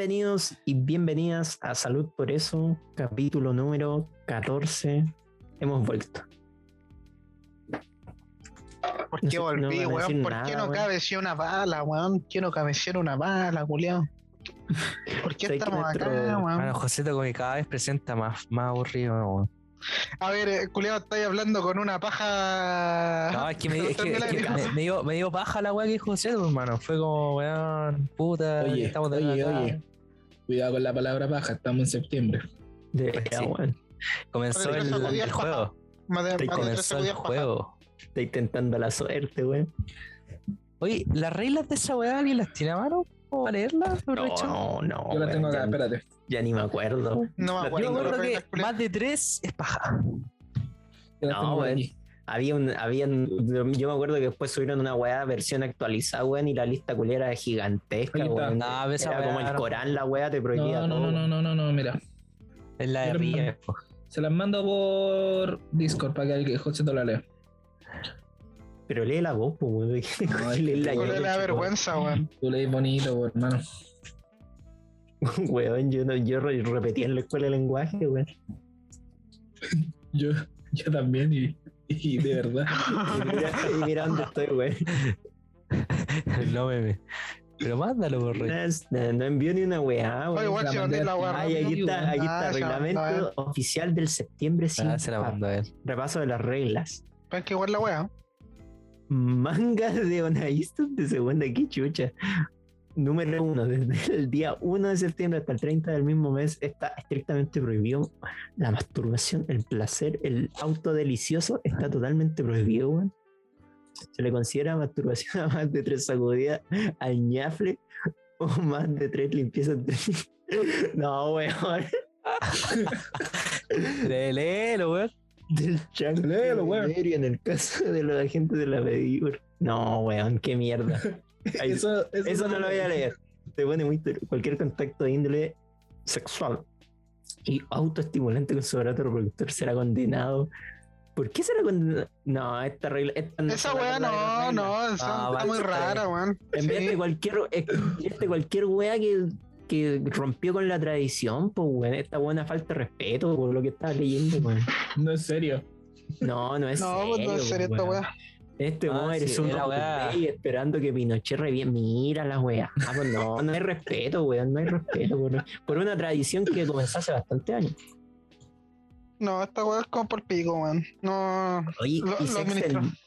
Bienvenidos y bienvenidas a Salud por Eso, capítulo número 14. Hemos vuelto. ¿Por No qué sé, no volví, decir weón? ¿Por nada, qué no weón. cabeció una bala, weón? ¿Qué no cabecear una bala, culiao? ¿Por qué estamos acá, nuestro- weón? Bueno, José como que cada vez presenta más, más aburrido. weón. A ver, eh, culiao, estáis hablando con una paja. No, es que, me, es que- es que Del me, me dio, me dio paja la weá que dijo José, hermano. Fue como, weón, puta, Oye, estamos de oye, acá. oye. Cuidado con la palabra paja, estamos en septiembre. De, Pues ya, sí. weón. Comenzó el, el juego. Estoy de tres Comenzó el juego. Estoy intentando la suerte, weón. Oye, ¿las reglas de esa weá alguien las tiene a mano? ¿O a leerlas? No, no, no. Yo la weón, tengo acá, ya, espérate. ya ni me acuerdo. No me La Yo acuerdo. me acuerdo que más de tres es paja. Yo la No, tengo aquí. Había un, habían, yo me acuerdo que después subieron una weá versión actualizada, weón, y la lista culera era gigantesca, weón. No, esa Era como weá el Corán, la weá te prohibía No, no, todo. no, no, no, no, no, mira. Es la de po. Se las mando por Discord para que el José te la lea. Pero lee la voz, pues, weón. La qué ¿Cuál yo, es la vergüenza, weón? Tú lees bonito, por hermano. Weón, yo, no, yo re- repetía en la escuela de lenguaje, weón. Yo, yo también, y, y de verdad. Y mira, y mira dónde estoy, weón. no meme. Pero mándalo por No, no, no envió ni una weá, Oye, la weá Ay, aquí está, aquí está, reglamento oficial del septiembre sin Ah, se la mando a él. Repaso de las reglas. Ven que igual la weá. Manga de Onaístas de segunda, qué chucha. Número uno, desde el día 1 de septiembre hasta el 30 del mismo mes está estrictamente prohibido la masturbación, el placer, el auto delicioso está totalmente prohibido, weón. Se le considera masturbación a más de tres sacudidas al ñafle o más de tres limpiezas de... No, weón. Léelo, weón. Del chango Léelo, weón. en el caso de los agentes de la Mediur. No, weón, qué mierda. Ahí- Eso, Eso no lo voy a leer. Te pone muy cualquier contacto de índole sexual y autoestimulante con su aparato reproductor será condenado. ¿Por qué será condenado? No, esta regla. esta no Esa está weá de no, regla. no, esa Ah, está muy está rara, weón. En vez de cualquier, este cualquier weá que, que rompió con la tradición, pues weón, esta buena falta de respeto por lo que estaba leyendo, weón. No es serio. No, no es No, pues serio, no es serio esta weá. Este Ah, weón eres sí, un rey esperando que Pinochet reviente. Mira la weá. Ah, pues no, no hay respeto, weón. No hay respeto por, por una tradición que comenzó hace bastante años. No, esta weá es como por pico, weón. No. Oye, Lo- y, lo se ha administró. exten-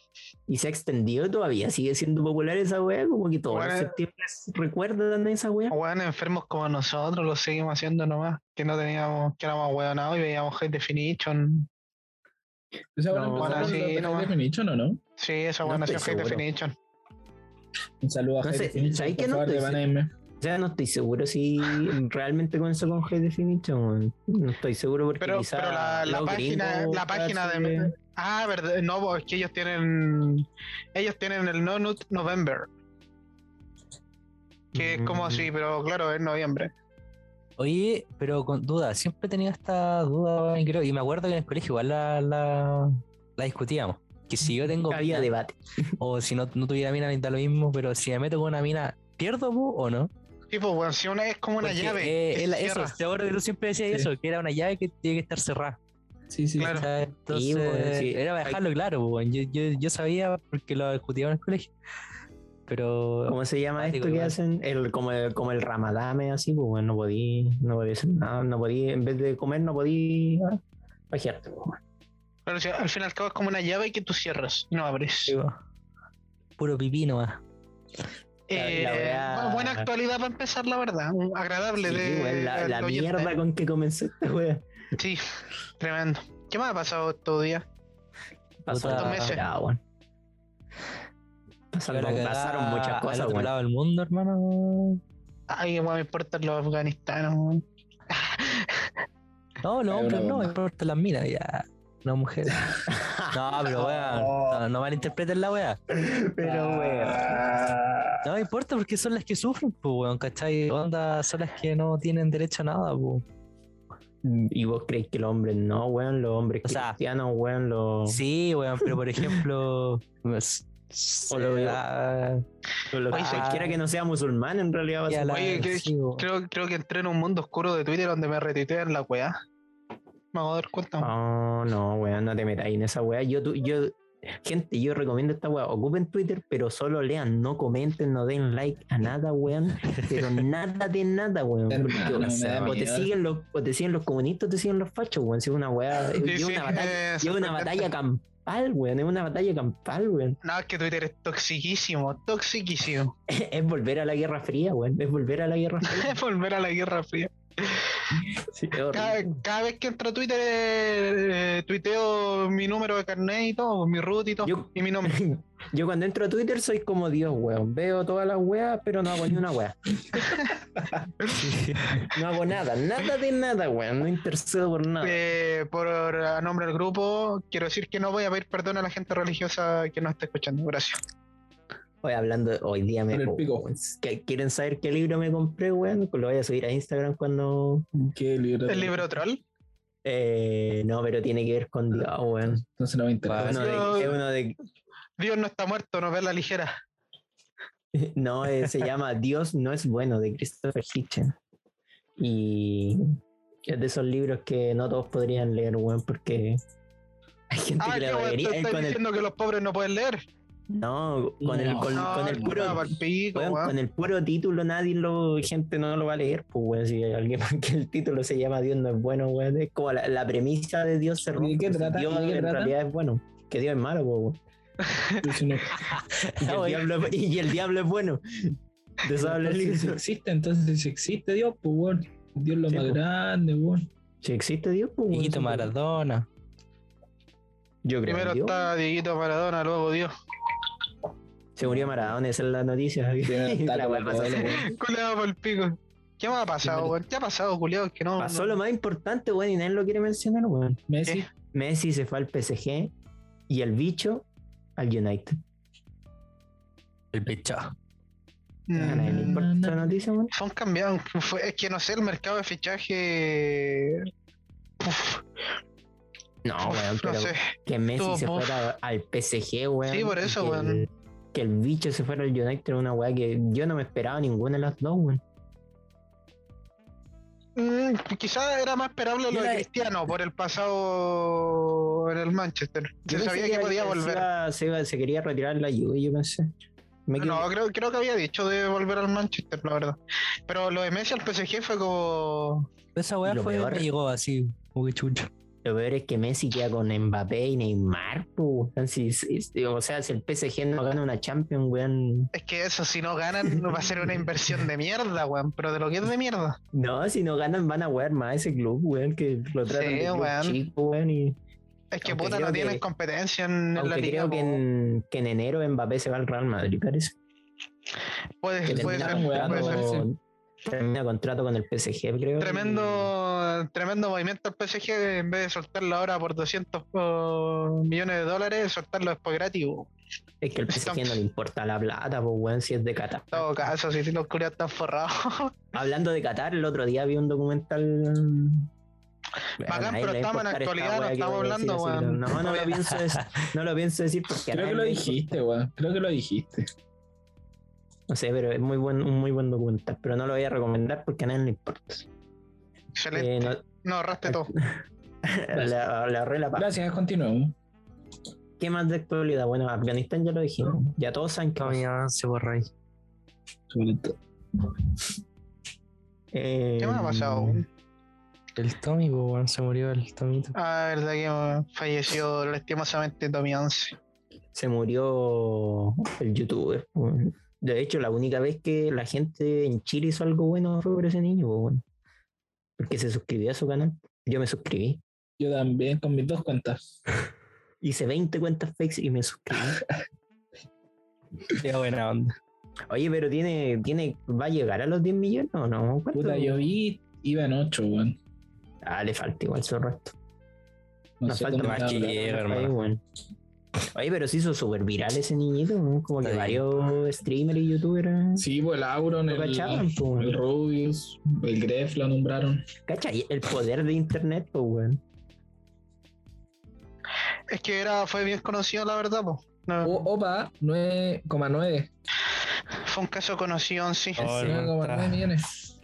y se ha extendido todavía. Sigue siendo popular esa weá. Como que todos los Bueno. septiembre recuerdan esa weá. Weón enfermos como nosotros lo seguimos haciendo nomás. Que no teníamos, que éramos weonados y veíamos High Definition. O sea, No, bueno, sí, no. Definition, ¿o no? Sí, esa No nació estoy High. Definition. Un saludo a No High sé, Definition, ¿sabes por qué? No de sea, no estoy seguro si realmente comenzó con High Definition. No estoy seguro porque Pero, quizá pero la, página, la página de. Ah, verdad. No, es que ellos tienen. Ellos tienen el No Nut November. Que es como Mm. así, pero claro, es noviembre. Oye, pero con duda, siempre he tenido esta duda, y creo, y me acuerdo que en el colegio igual la, la, la discutíamos. Que si yo tengo Había debate. o si no, no tuviera mina, ni da lo mismo, pero si me meto con una mina, ¿pierdo po, o no? Tipo, weón, si una es como una Porque, llave. eh, es eso, te acuerdo que tú siempre decías Sí. eso, que era una llave que tiene que estar cerrada. Sí, sí. Claro. ¿sabes? Entonces, pues, sí. era para dejarlo claro, weón. yo, yo, yo sabía porque lo discutíamos en el colegio. Pero ¿Cómo se llama esto que hacen? El, como, el, como el ramadame, así, pues bueno, no podí, no podí hacer nada, no podí, en vez de comer, no podí ah, pajearte, pues, bueno. Pero si al fin y al cabo es como una llave que tú cierras y no abres. digo, puro pipí nomás. Eh, la Buena actualidad para empezar, la verdad. Agradable Sí, de. la, mierda con que comenzó esta wea. Sí, tremendo. ¿Qué más ha pasado estos días? La- meses. ya. Pasaron, pasaron muchas Al cosas, otro weón. lado del mundo, hermano. Ay, me importan los afganistanos. weón. No, los hombres no, bomba. importa las minas, ya. No, mujeres. No, pero weón, no, no malinterpreten la weá. Pero, weón. No me importa porque son las que sufren, pues, weón, ¿cachai? Onda, son las que no tienen derecho a nada, pues. ¿Y vos creéis que los hombres no, weón? Los hombres O sea, cristianos, weón, los. Sí, weón, pero por ejemplo. O lo veo. ah, Lo que Oye, cualquiera que no sea musulmán en realidad va a ser- la- Oye, que-. Creo, creo que entré en un mundo oscuro de Twitter donde me retuitean la weá. Me hago dar cuenta. Oh, no, weón, no te metas ahí en esa weá. Yo, tu- yo, gente, yo recomiendo esta weá. Ocupen Twitter, pero solo lean, no comenten, no den like a nada, weón. Pero nada de nada, weón. Porque o- te siguen los, o te siguen los comunistas, o te siguen los fachos, weón. Si es una weá. Sí, Lleva sí, una batalla, lleva una batalla campal, weón. Es una batalla campal, weón. No, es que Twitter es toxiquísimo, toxiquísimo. Es volver a la Guerra Fría, weón. Es volver a la Guerra Fría. Es volver a la Guerra Fría. Sí, cada vez que entro a Twitter, eh, tuiteo mi número de carnet y todo, mi root y todo, Yo- y mi nombre. Yo cuando entro a Twitter soy como Dios, weón. Veo todas las weas, pero no hago ni una wea. No hago nada, nada de nada, weón. No intercedo por nada. Eh, por a nombre del grupo, quiero decir que no voy a pedir perdón a la gente religiosa que nos está escuchando. Gracias. Hoy hablando, hoy día me. Pico. ¿Qué- ¿Quieren saber qué libro me compré, weón? Pues lo voy a subir a Instagram cuando. ¿Qué libro? El libro troll. Eh, no, pero tiene que ver con Dios, weón. Entonces no me interesa. Es uno de- es uno de, Dios no está muerto, no ve la ligera. No, eh, se llama Dios no es bueno, de Christopher Hitchens. Y es de esos libros que no todos podrían leer, weón, porque hay gente Ah, que le él estás el, diciendo que los pobres no pueden leer. No, con el, con, No, con el no, puro. pa'l pico, weón, weón. con el puro título nadie lo, gente no lo va a leer, pues weón, si alguien que el título se llama Dios no es bueno, weón, es como la, la premisa de Dios se ¿Y de rompe, trata? Dios ¿Y de qué en trata? realidad es bueno, que Dios es malo, weón. No- y, el diablo, es- y el diablo es bueno. De eso habla el si existe, entonces si existe Dios, pues weón. Dios lo Sí, más pues. grande, weón. Si existe Dios, pues weón, pues. Maradona. Yo creo Primero Dios. está Dieguito Maradona, luego Dios. Se murió Maradona, esa es la noticia. La. Culeado por el pico. ¿Qué más ha pasado, weón? ¿Qué ha pasado, culiado? Que no. Pasó no- lo más importante, weón, y nadie lo quiere mencionar, weón. Messi. ¿Qué? Messi se fue al PSG y el bicho al United. El le Mm, importa esa noticia, weón. Son cambiados. Fue- es que no sé, el mercado de fichaje. Uf, No, weón, no sé. que Messi se fuera al PSG, weón. Sí, por eso, weón. el- que el bicho se fuera al United era una weá que yo no me esperaba ninguna de las dos, weón. Mm, quizás era más esperable lo de Cristiano por el pasado en el Manchester. Yo Se sabía que podía volver. iba- se, iba- se quería retirar la Juve, yo pensé. Me No, creo, creo que había dicho de volver al Manchester, la verdad. Pero lo de Messi al PSG fue como. Esa weá fue, peor- me llegó así, como que chucho. Lo peor es que Messi queda con Mbappé y Neymar, po, si- o sea, si el PSG no gana una Champions, weón. Es que eso, si no ganan, va a ser una inversión de mierda, weón. Pero de lo que es de mierda. No, si no ganan van a wear más ese club, weón, que lo tratan Sí, de club weón. chico, weón. Y, Es que Aunque puta, no tienen competencia en, la liga. creo que en, que en enero Mbappé se va al Real Madrid, parece. Ser, puede ser. Termina contrato con el PSG, creo. Tremendo, tremendo movimiento el PSG en vez de soltarlo ahora por 200 oh, millones de dólares, soltarlo después gratis. Es que el PSG no le importa la plata, pues, weón, si es de Qatar. En todo caso, si los curios están forrados. Hablando de Qatar, el otro día vi un documental. Bacán, pero estamos en actualidad, no estamos hablando, weón. No, no lo pienso decir, no lo pienso decir porque Creo que lo dijiste, weón. Creo que lo dijiste. No sé, pero es muy buen, un muy buen documental, pero no lo voy a recomendar porque a nadie le importa. Excelente. Eh, no- no, ahorraste todo. le, le ahorré la paz. Gracias, continuemos. ¿Qué más de actualidad? Bueno, Afganistán ya lo dijimos. Ya todos saben que Todavía se borra ahí. Eh, ¿Qué más ha pasado? El Tommy, po, weón, se murió el Tomito. Ah, verdad que falleció lastimosamente Tommy 11. Se murió el youtuber. De hecho, la única vez que la gente en Chile hizo algo bueno fue por ese niño, porque se suscribió a su canal. Yo me suscribí. Yo también con mis dos cuentas. Hice 20 cuentas fakes y me suscribí. Qué buena onda. Oye, pero tiene, tiene, ¿va a llegar a los 10 millones o no? ¿Cuánto? Puta, yo vi, iba en 8, weón. Ah, le falta igual su resto. No Nos sé falta más que llegue, hermano. Oye, pero se hizo súper viral ese niñito, ¿no? Como que Sí. varios streamers y youtubers Sí, pues el Auron, el, cachaban, pues, el Rubius, el Gref lo nombraron. ¿Cacha? Y El poder de internet, pues, weón. Es que era, fue bien conocido, la verdad, po. No, O- Opa, 9,9. fue un caso conocido en sí. Oh, Sí, hermano, como está- 9 millones.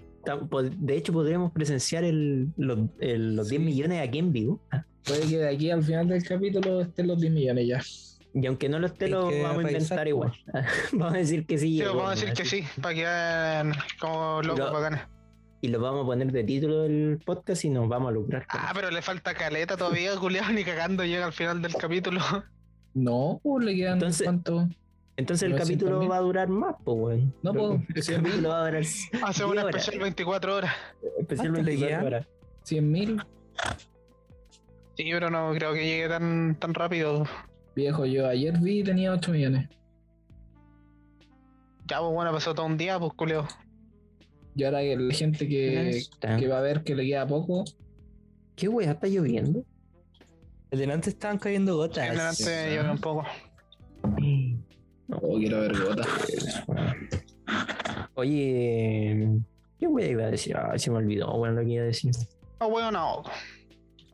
De hecho, podríamos presenciar el, los, el- los 10 Sí. millones aquí en vivo. Puede que de aquí al final del capítulo estén los 10 millones ya. Y aunque no lo esté, lo que vamos a inventar igual. vamos a decir que sí. Sí, vamos a decir que sí, para que vean como locos Lo- bacanes. Y lo vamos a poner de título del podcast y nos vamos a lucrar. Ah, eso. pero le falta caleta todavía, culiado, ni cagando llega al final del capítulo. No, pues le quedan Entonces- cuánto. Entonces el 900.000. capítulo va a durar más, pues, weón. No, pues, El 100.000. capítulo va a durar Hace 10 una especial 24 horas. especial ¿Cuánto le 24 quedan? horas. 100 mil. Sí, pero no creo que llegue tan, tan rápido. Viejo, yo ayer vi y tenía 8 millones. Ya, pues bueno, pasó todo un día, pues culio. Y ahora que la gente que, que va a ver que le queda poco, ¿Qué weá está lloviendo? El delante estaban cayendo gotas. Adelante, yo un poco. oh, quiero ver gota. Oye, ¿qué weá iba a decir? Ah, se me olvidó, weón, lo que iba a decir. No, weón, no.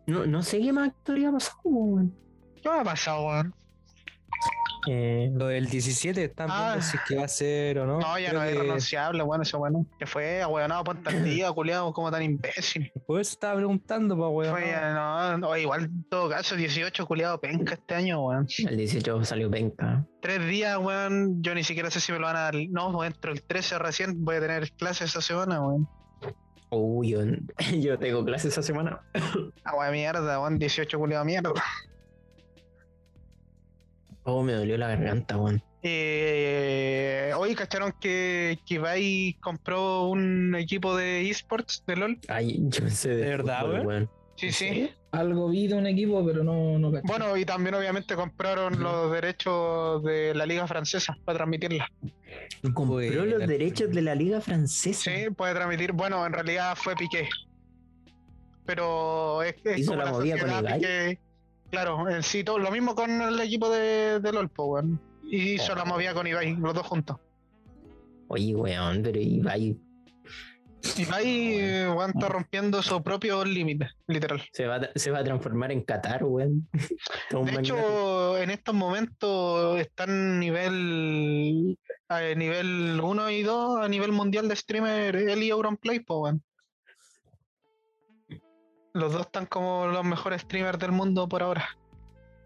No, no sé qué más historia ha pasado, weón. ¿Qué me ha pasado, weón? Eh, Lo del 17 están Ah. viendo si es que va a ser o no. No, ya Creo no es que- renunciable, bueno, eso bueno. Que fue, weonado, ponte al día, culiado, como tan imbécil. Por eso estaba preguntando, pa' weón. Fue, no, no, igual en todo caso, 18 culiado penca este año, weón. el 18 salió penca. Tres días, weón, yo ni siquiera sé si me lo van a dar. No, pues, entro el 13 recién, voy a tener clases esa semana, weón. Uy, yo, yo tengo clases esa semana. Ah, weón, mierda, weón, 18 culiado mierda. Oh, me dolió la garganta, weón. Eh, hoy cacharon que, que Ibai compró un equipo de esports de LOL. Ay, yo pensé de, ¿De verdad, weón? Sí, ¿En sí. Algo vi de un equipo, pero no, no caché. Bueno, y también obviamente compraron los derechos de la liga francesa para transmitirla. Compró los derechos de la liga francesa. Sí, puede transmitir. Bueno, en realidad fue Piqué. Pero es, es ¿Hizo como la movida con Ibai? Piqué. Claro, en sí, todo, lo mismo con el equipo de, de LOL, po, weón. Y hizo Oh. la movida con Ibai, los dos juntos. Oye, weón, pero Ibai Ibai, eh, weón, está rompiendo su propio límite, literal. se va, a- se va a transformar en Qatar, weón. De hecho, en estos momentos están nivel a nivel 1 y 2 a nivel mundial de streamer él y Auronplay, po, weón. Los dos están como los mejores streamers del mundo por ahora.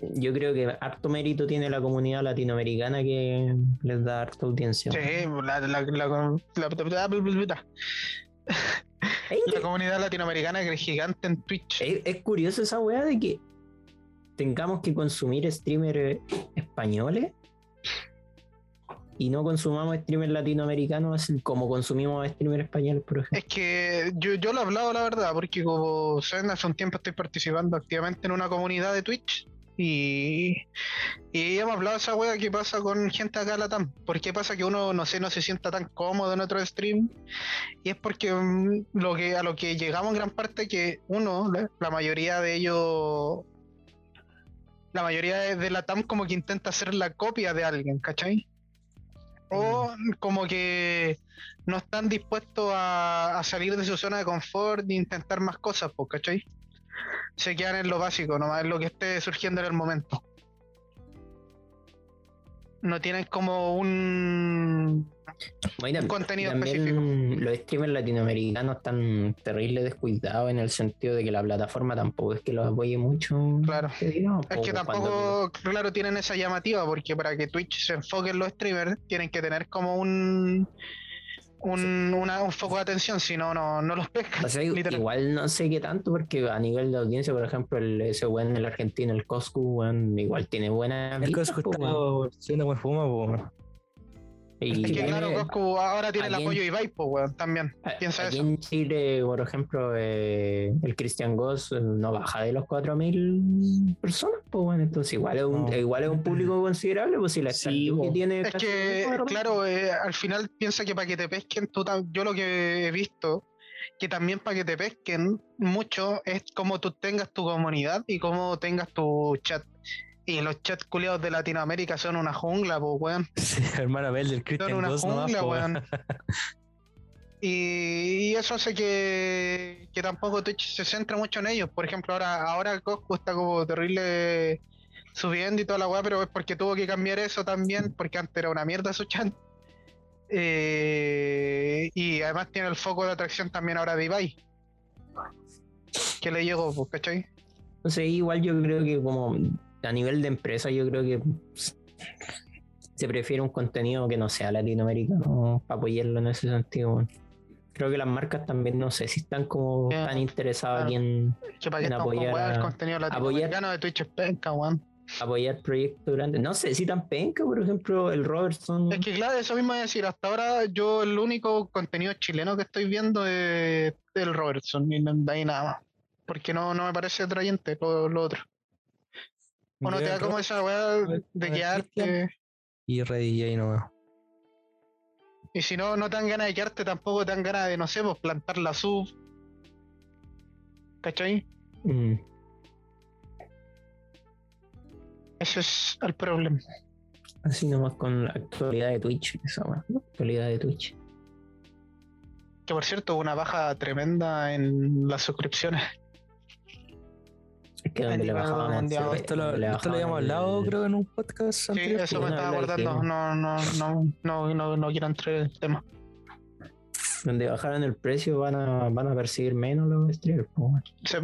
yo creo que harto mérito tiene la comunidad latinoamericana que les da harta audiencia. Sí, la, la, la, la- comunidad latinoamericana que es gigante en Twitch. Es, es curioso esa weá de que tengamos que consumir streamers españoles y no consumamos streamers latinoamericanos como consumimos streamers españoles, por ejemplo. Es que yo, yo lo he hablado, la verdad, porque como saben, hace un tiempo estoy participando activamente en una comunidad de Twitch y, y hemos hablado de esa wea que pasa con gente acá en la TAM. ¿Por qué pasa que uno, no sé, no se sienta tan cómodo en otro stream? Y es porque mm, lo que, a lo que llegamos en gran parte que uno, la, mayoría de ellos, la mayoría de, de la TAM como que intenta hacer la copia de alguien, ¿cachai? O como que no están dispuestos a, a salir de su zona de confort e intentar más cosas, pues, ¿cachai? Se quedan en lo básico, nomás en lo que esté surgiendo en el momento. No tienen como un, Bueno, contenido también los streamers latinoamericanos están terrible descuidados en el sentido de que la plataforma tampoco es que los apoye mucho. Claro. digamos, Es que cuando- tampoco, claro, tienen esa llamativa, porque para que Twitch se enfoque en los streamers, tienen que tener como un un, una- un foco de atención, si no, no, no los pescan. O sea, igual no sé qué tanto, porque a nivel de audiencia, por ejemplo, el, ese weón el argentino, el Coscu, weón, igual tiene buena. El weón. está siendo buen fuma. Y Es que claro, Coscu ahora tiene el apoyo de Ibai, pues, weón, también. Piensa aquí eso. en Chile, por ejemplo, eh, el Christian Goss eh, no baja de los 4.000 personas, pues bueno, entonces igual es un, No. igual es un público considerable, pues si la Sí, que tiene Es que, claro, eh, al final piensa que para que te pesquen, tú yo lo que he visto, que también para que te pesquen mucho es como tú tengas tu comunidad y cómo tengas tu chat. Y los chats culiados de Latinoamérica son una jungla, pues, weón. Sí, hermano Abel del Son Christian una Ghost nomás, jungla, po, weón. Y, y eso hace que, que tampoco Twitch se centra mucho en ellos. Por ejemplo, ahora, ahora Coscu está como terrible subiendo y toda la weá, pero es porque tuvo que cambiar eso también, porque antes era una mierda su chat. Eh, y además tiene el foco de atracción también ahora de Ibai. Que le llegó, pues, ¿cachai? No sé, igual yo creo que como a nivel de empresa, yo creo que se prefiere un contenido que no sea latinoamericano para apoyarlo en ese sentido. Creo que las marcas también no sé si están como Ya, tan interesadas claro. en para con apoyar el contenido apoyar- latinoamericano de Twitch es penca, weón. apoyar proyectos grandes. No sé si tan penca, por ejemplo, el Robertson. Es que claro, eso mismo a decir, hasta ahora yo el único contenido chileno que estoy viendo es el Robertson y de ahí nada más. Porque no, no me parece atrayente lo, lo otro. O no te da como esa weá de quedarte. Y Ready J no veo. Y si no, no te dan ganas de quedarte, tampoco te dan ganas de, no sé, pues plantar la sub. ¿Cachai? Mm, Ese es el problema. así nomás con la actualidad de Twitch. Esa weá, ¿no? actualidad de Twitch. Que por cierto, hubo una baja tremenda en las suscripciones. Es que donde le bajaban mundial. Esto lo, le esto lo habíamos hablado, creo, en un podcast Sí, anterior. eso me una estaba acordando. No, no, no, no, no, no, quiero entrar en el tema. Donde bajaran el precio van a, van a percibir menos los streamers. Se-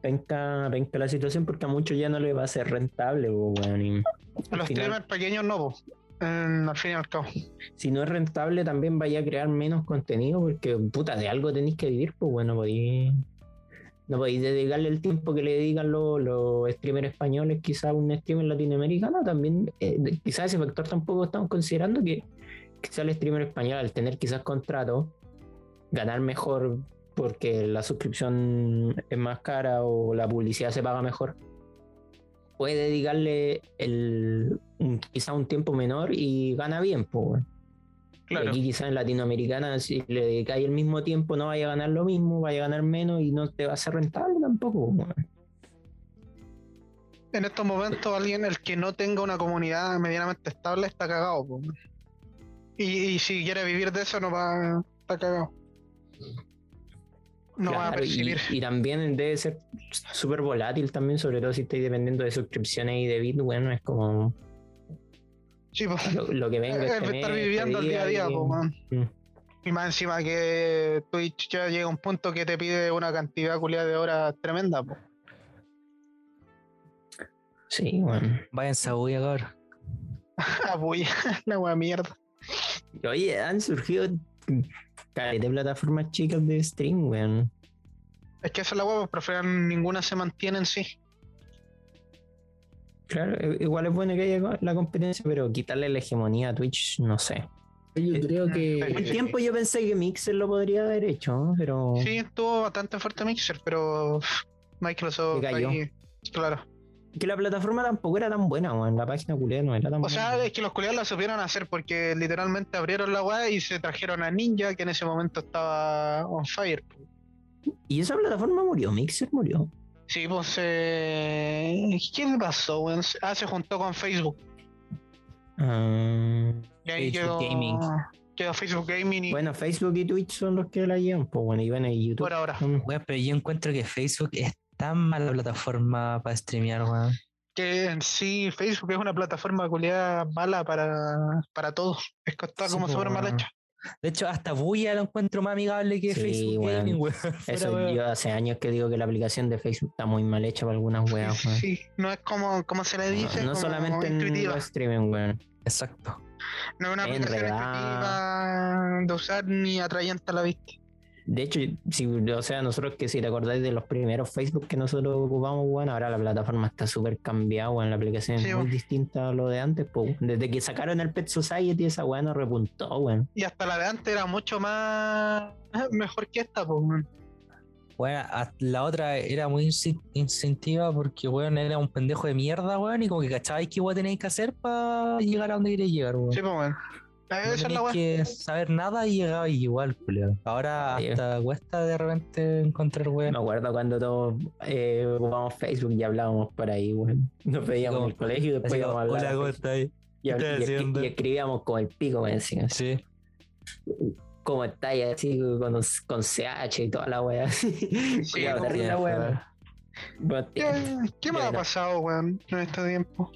Penca, penca la situación porque a muchos ya no les va a ser rentable. y A al los final, streamers pequeños no. En- al fin y al cabo. si no es rentable también vaya a crear menos contenido porque puta de algo tenéis que vivir pues bueno podéis no podéis dedicarle el tiempo que le dedican los, los streamers españoles quizá a un streamer latinoamericano también eh, quizás ese factor tampoco estamos considerando que quizá el streamer español al tener quizás contrato ganar mejor porque la suscripción es más cara o la publicidad se paga mejor puede dedicarle el, un- quizá un tiempo menor y gana bien, pues. Claro. aquí quizá en Latinoamericana, si le dedicáis el mismo tiempo, no vaya a ganar lo mismo, vaya a ganar menos y no te va a ser rentable tampoco. En estos momentos, alguien el que no tenga una comunidad medianamente estable está cagado, po. Y, y si quiere vivir de eso, no va. Está cagado. No va a y, percibir. y también debe ser súper volátil también, sobre todo si estáis dependiendo de suscripciones y de bit, bueno, es como Sí, lo, lo que venga. Es este estar mes, viviendo el este día a día, y- man. Mm. Y más encima que Twitch ya llega a un punto que te pide una cantidad culiada de horas tremenda, po. Sí, bueno. Váyanse a bulla, cabrón. Ah, puya, la wea mierda. Oye, han surgido de plataformas chicas de stream, weón. Es que esa es la wea, pues, prefieren ninguna se mantiene en sí. Claro, i- igual es bueno que haya la competencia, pero quitarle la hegemonía a Twitch, no sé. Yo creo que Un tiempo yo pensé que Mixer lo podría haber hecho, ¿no? pero Sí, estuvo bastante fuerte Mixer, pero Microsoft cayó. ahí- claro. que la plataforma tampoco era tan buena, weón. La página culera no era tan O buena. sea, es que los culiados la supieron hacer porque literalmente abrieron la web y se trajeron a Ninja, que en ese momento estaba on fire. Y esa plataforma murió, Mixer murió. Sí, pues. Eh... ¿Qué le pasó, weón? Ah, se juntó con Facebook. Ah, Y ahí Facebook quedó, Gaming. quedó Facebook Gaming y bueno, Facebook y Twitch son los que la llevan, pues bueno, y bueno, y YouTube. por ahora. Weón, pero yo encuentro que Facebook es tan mala plataforma para streamear, weón. Que en sí, Facebook es una plataforma culiada mala para, para todos. Es que está Sí, como po, súper mal hecha. De hecho, hasta Buya lo encuentro más amigable que Sí, Facebook weón. Gaming, weón. Eso, weón. yo hace años que digo que la aplicación de Facebook está muy mal hecha para algunas weas, weón. Sí, no es como, como se le dice, No, no como solamente en los streaming, weón. Exacto. No es una aplicación intuitiva de usar ni atrayente a la vista. De hecho, si, o sea, nosotros que si te acordáis de los primeros Facebook que nosotros ocupamos, bueno, ahora la plataforma está súper cambiada, bueno, la aplicación Sí, es muy bueno. distinta a lo de antes, pues. Desde que sacaron el Pet Society, esa weá no repuntó, weón. Y hasta la de antes era mucho más mejor que esta, pues. weón. Bueno, a- la otra era muy incentiva porque, weón, era un pendejo de mierda, weón, y como que cachabais qué weón tenéis que hacer para llegar a donde queréis llegar, weón. Sí, pues, weón. No que saber nada y llegabais igual, culiao. Ahora hasta cuesta de repente encontrar weón. Me acuerdo cuando todos eh, ocupábamos Facebook y hablábamos por ahí, weón. Nos veíamos en el colegio y después Así íbamos a hablar. Hola, ¿cómo estáis? y, ¿qué estás y- y- haciendo? y escribíamos con el pico, weón, así, Sí. como estáis así con, con CH y toda la weá. Sí, terrible weón. Buen ¿Qué, qué me ha pasado, weón, en este tiempo?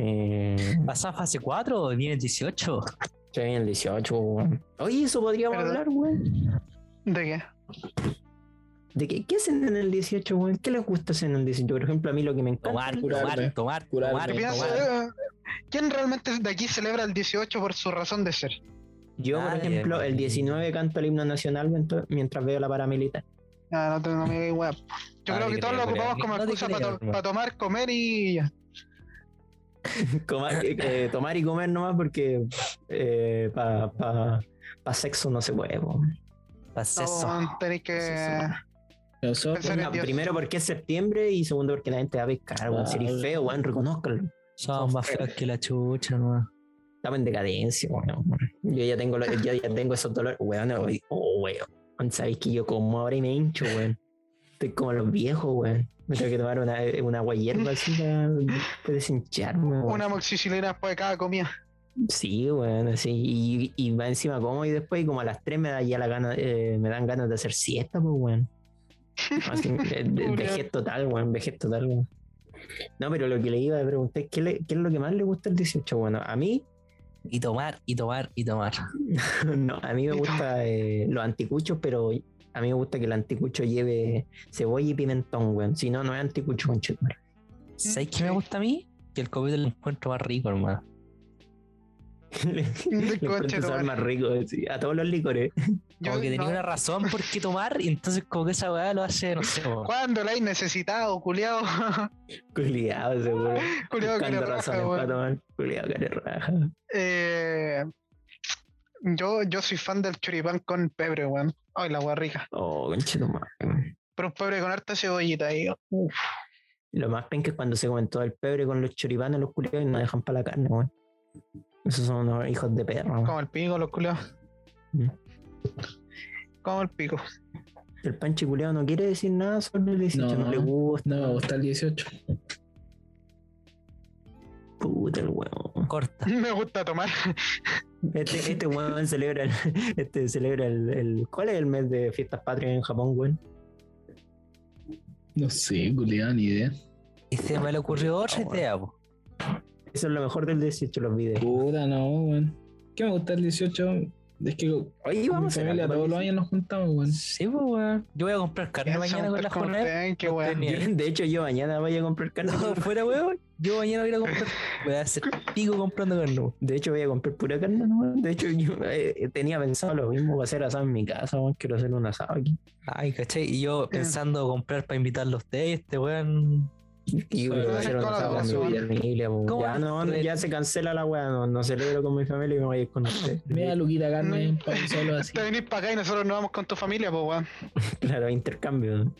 Eh, ¿Pasa fase 4 o viene el 18? ya viene el 18, weón. Oye, eso podríamos hablar, weón. ¿De qué? ¿De qué, qué hacen en el 18, weón? ¿Qué les gusta hacer en el 18? Por ejemplo, a mí lo que me encanta. Tomar, Curarme. tomar, tomar, Curarme. tomar, tomar. eh, ¿Quién realmente de aquí celebra el 18 por su razón de ser? Yo, por ejemplo, el 19 canto el himno nacional mientras, veo la paramilitar. Ah, no tengo ni idea. Yo Ah, creo que todos lo ocupamos como No excusa para no. tomar, comer y ya. Coma- eh, tomar y comer nomás porque eh, para pa, pa sexo no se puede. po. Pasa eso. No, tenéis que. Nosotros, Dios. primero porque es septiembre y segundo porque la gente va a pescar, weón. Si eres Ah. feo, weón, reconózcalo. Somos más feos que la chucha, no. Estamos en decadencia, weón. Yo ya tengo, yo ya tengo esos dolores, weón. Oh, weón. Sabéis que yo como ahora y me hincho, weón. Estoy como los viejos, weón. Me tengo que tomar una, una agua hierba así para, para deshincharme, weón. Una moxicilina después de cada comida. Sí, bueno, sí. Y, y va encima como y después y como a las 3 me da ya la gana, eh, me dan ganas de hacer siesta, pues weón. Así, eh, de- vejez total, weón, vejez total, weón. No, pero lo que le iba a preguntar es ¿qué, le- qué es lo que más le gusta el 18. Bueno, a mí, Y tomar, y tomar, y tomar. no, a mí me gusta eh, los anticuchos, pero a mí me gusta que el anticucho lleve cebolla y pimentón, weón. Si no, no es anticucho, conchetumare. ¿Sabes qué me gusta a mí? Que el COVID lo encuentro más rico, hermano. Le más rico, sí, a todos los licores. Yo, Como que tenía no. una razón por qué tomar, y entonces como que esa weá lo hace, no sé, weón. ¿Cuándo la hay necesitado, culiado? Culiado, seguro. culiado que le raja, razones para weón. tomar. Culiado, que le raja. Eh, yo, yo soy fan del choripán con pebre, weón. Ay, la weá rica. Oh, conchetumare. Pero un pebre con harta cebollita ahí. Uf. Lo más penca es cuando se comen todo el pebre con los choripanes, los culiados y no dejan para la carne, weón. Esos son unos hijos de perro. Como el pico, los culiados. Mm. Como el pico. El panche culiado no quiere decir nada sobre el 18, no, No. le gusta. no me gusta el 18. Puta el weón. Corta. Me gusta tomar. Este, este weón celebra el, este celebra el, el- ¿Cuál es el mes de fiestas patrias en Japón, weón? No sé, culiado, ni idea. Y se me le ocurrió otra idea, po. Eso es lo mejor del 18, los videos. Puta, no, weón. ¿Qué me gusta el 18? Es que Oye, vamos a familia todos los años nos juntamos, weón. Sí, pues, weón. Yo voy a comprar carne mañana con montar la como jornada. ustedes, qué No weá. tenía- 18. Yo, de hecho, yo mañana voy a comprar carne. No, fuera, weón. Yo mañana voy a comprar. Voy a hacer pico comprando carne, weón. De hecho, voy a comprar pura carne, ¿no? De hecho, yo eh, tenía pensado lo mismo, va a hacer asado en mi casa, weón. Quiero hacer un asado aquí. Ay, ¿cachai? Y yo pensando comprar para invitarlo a ustedes, este weón. Y yo Bueno, voy a hacer un con la asado con mi suya. familia, po. ¿Cómo Ya, no, ya se cancela la weá, no, no celebro con mi familia y me voy a ir con ustedes. Mira, Luquita carne, No. pan solo así. Te venís para acá y nosotros nos vamos con tu familia, pues weón. Claro, intercambio.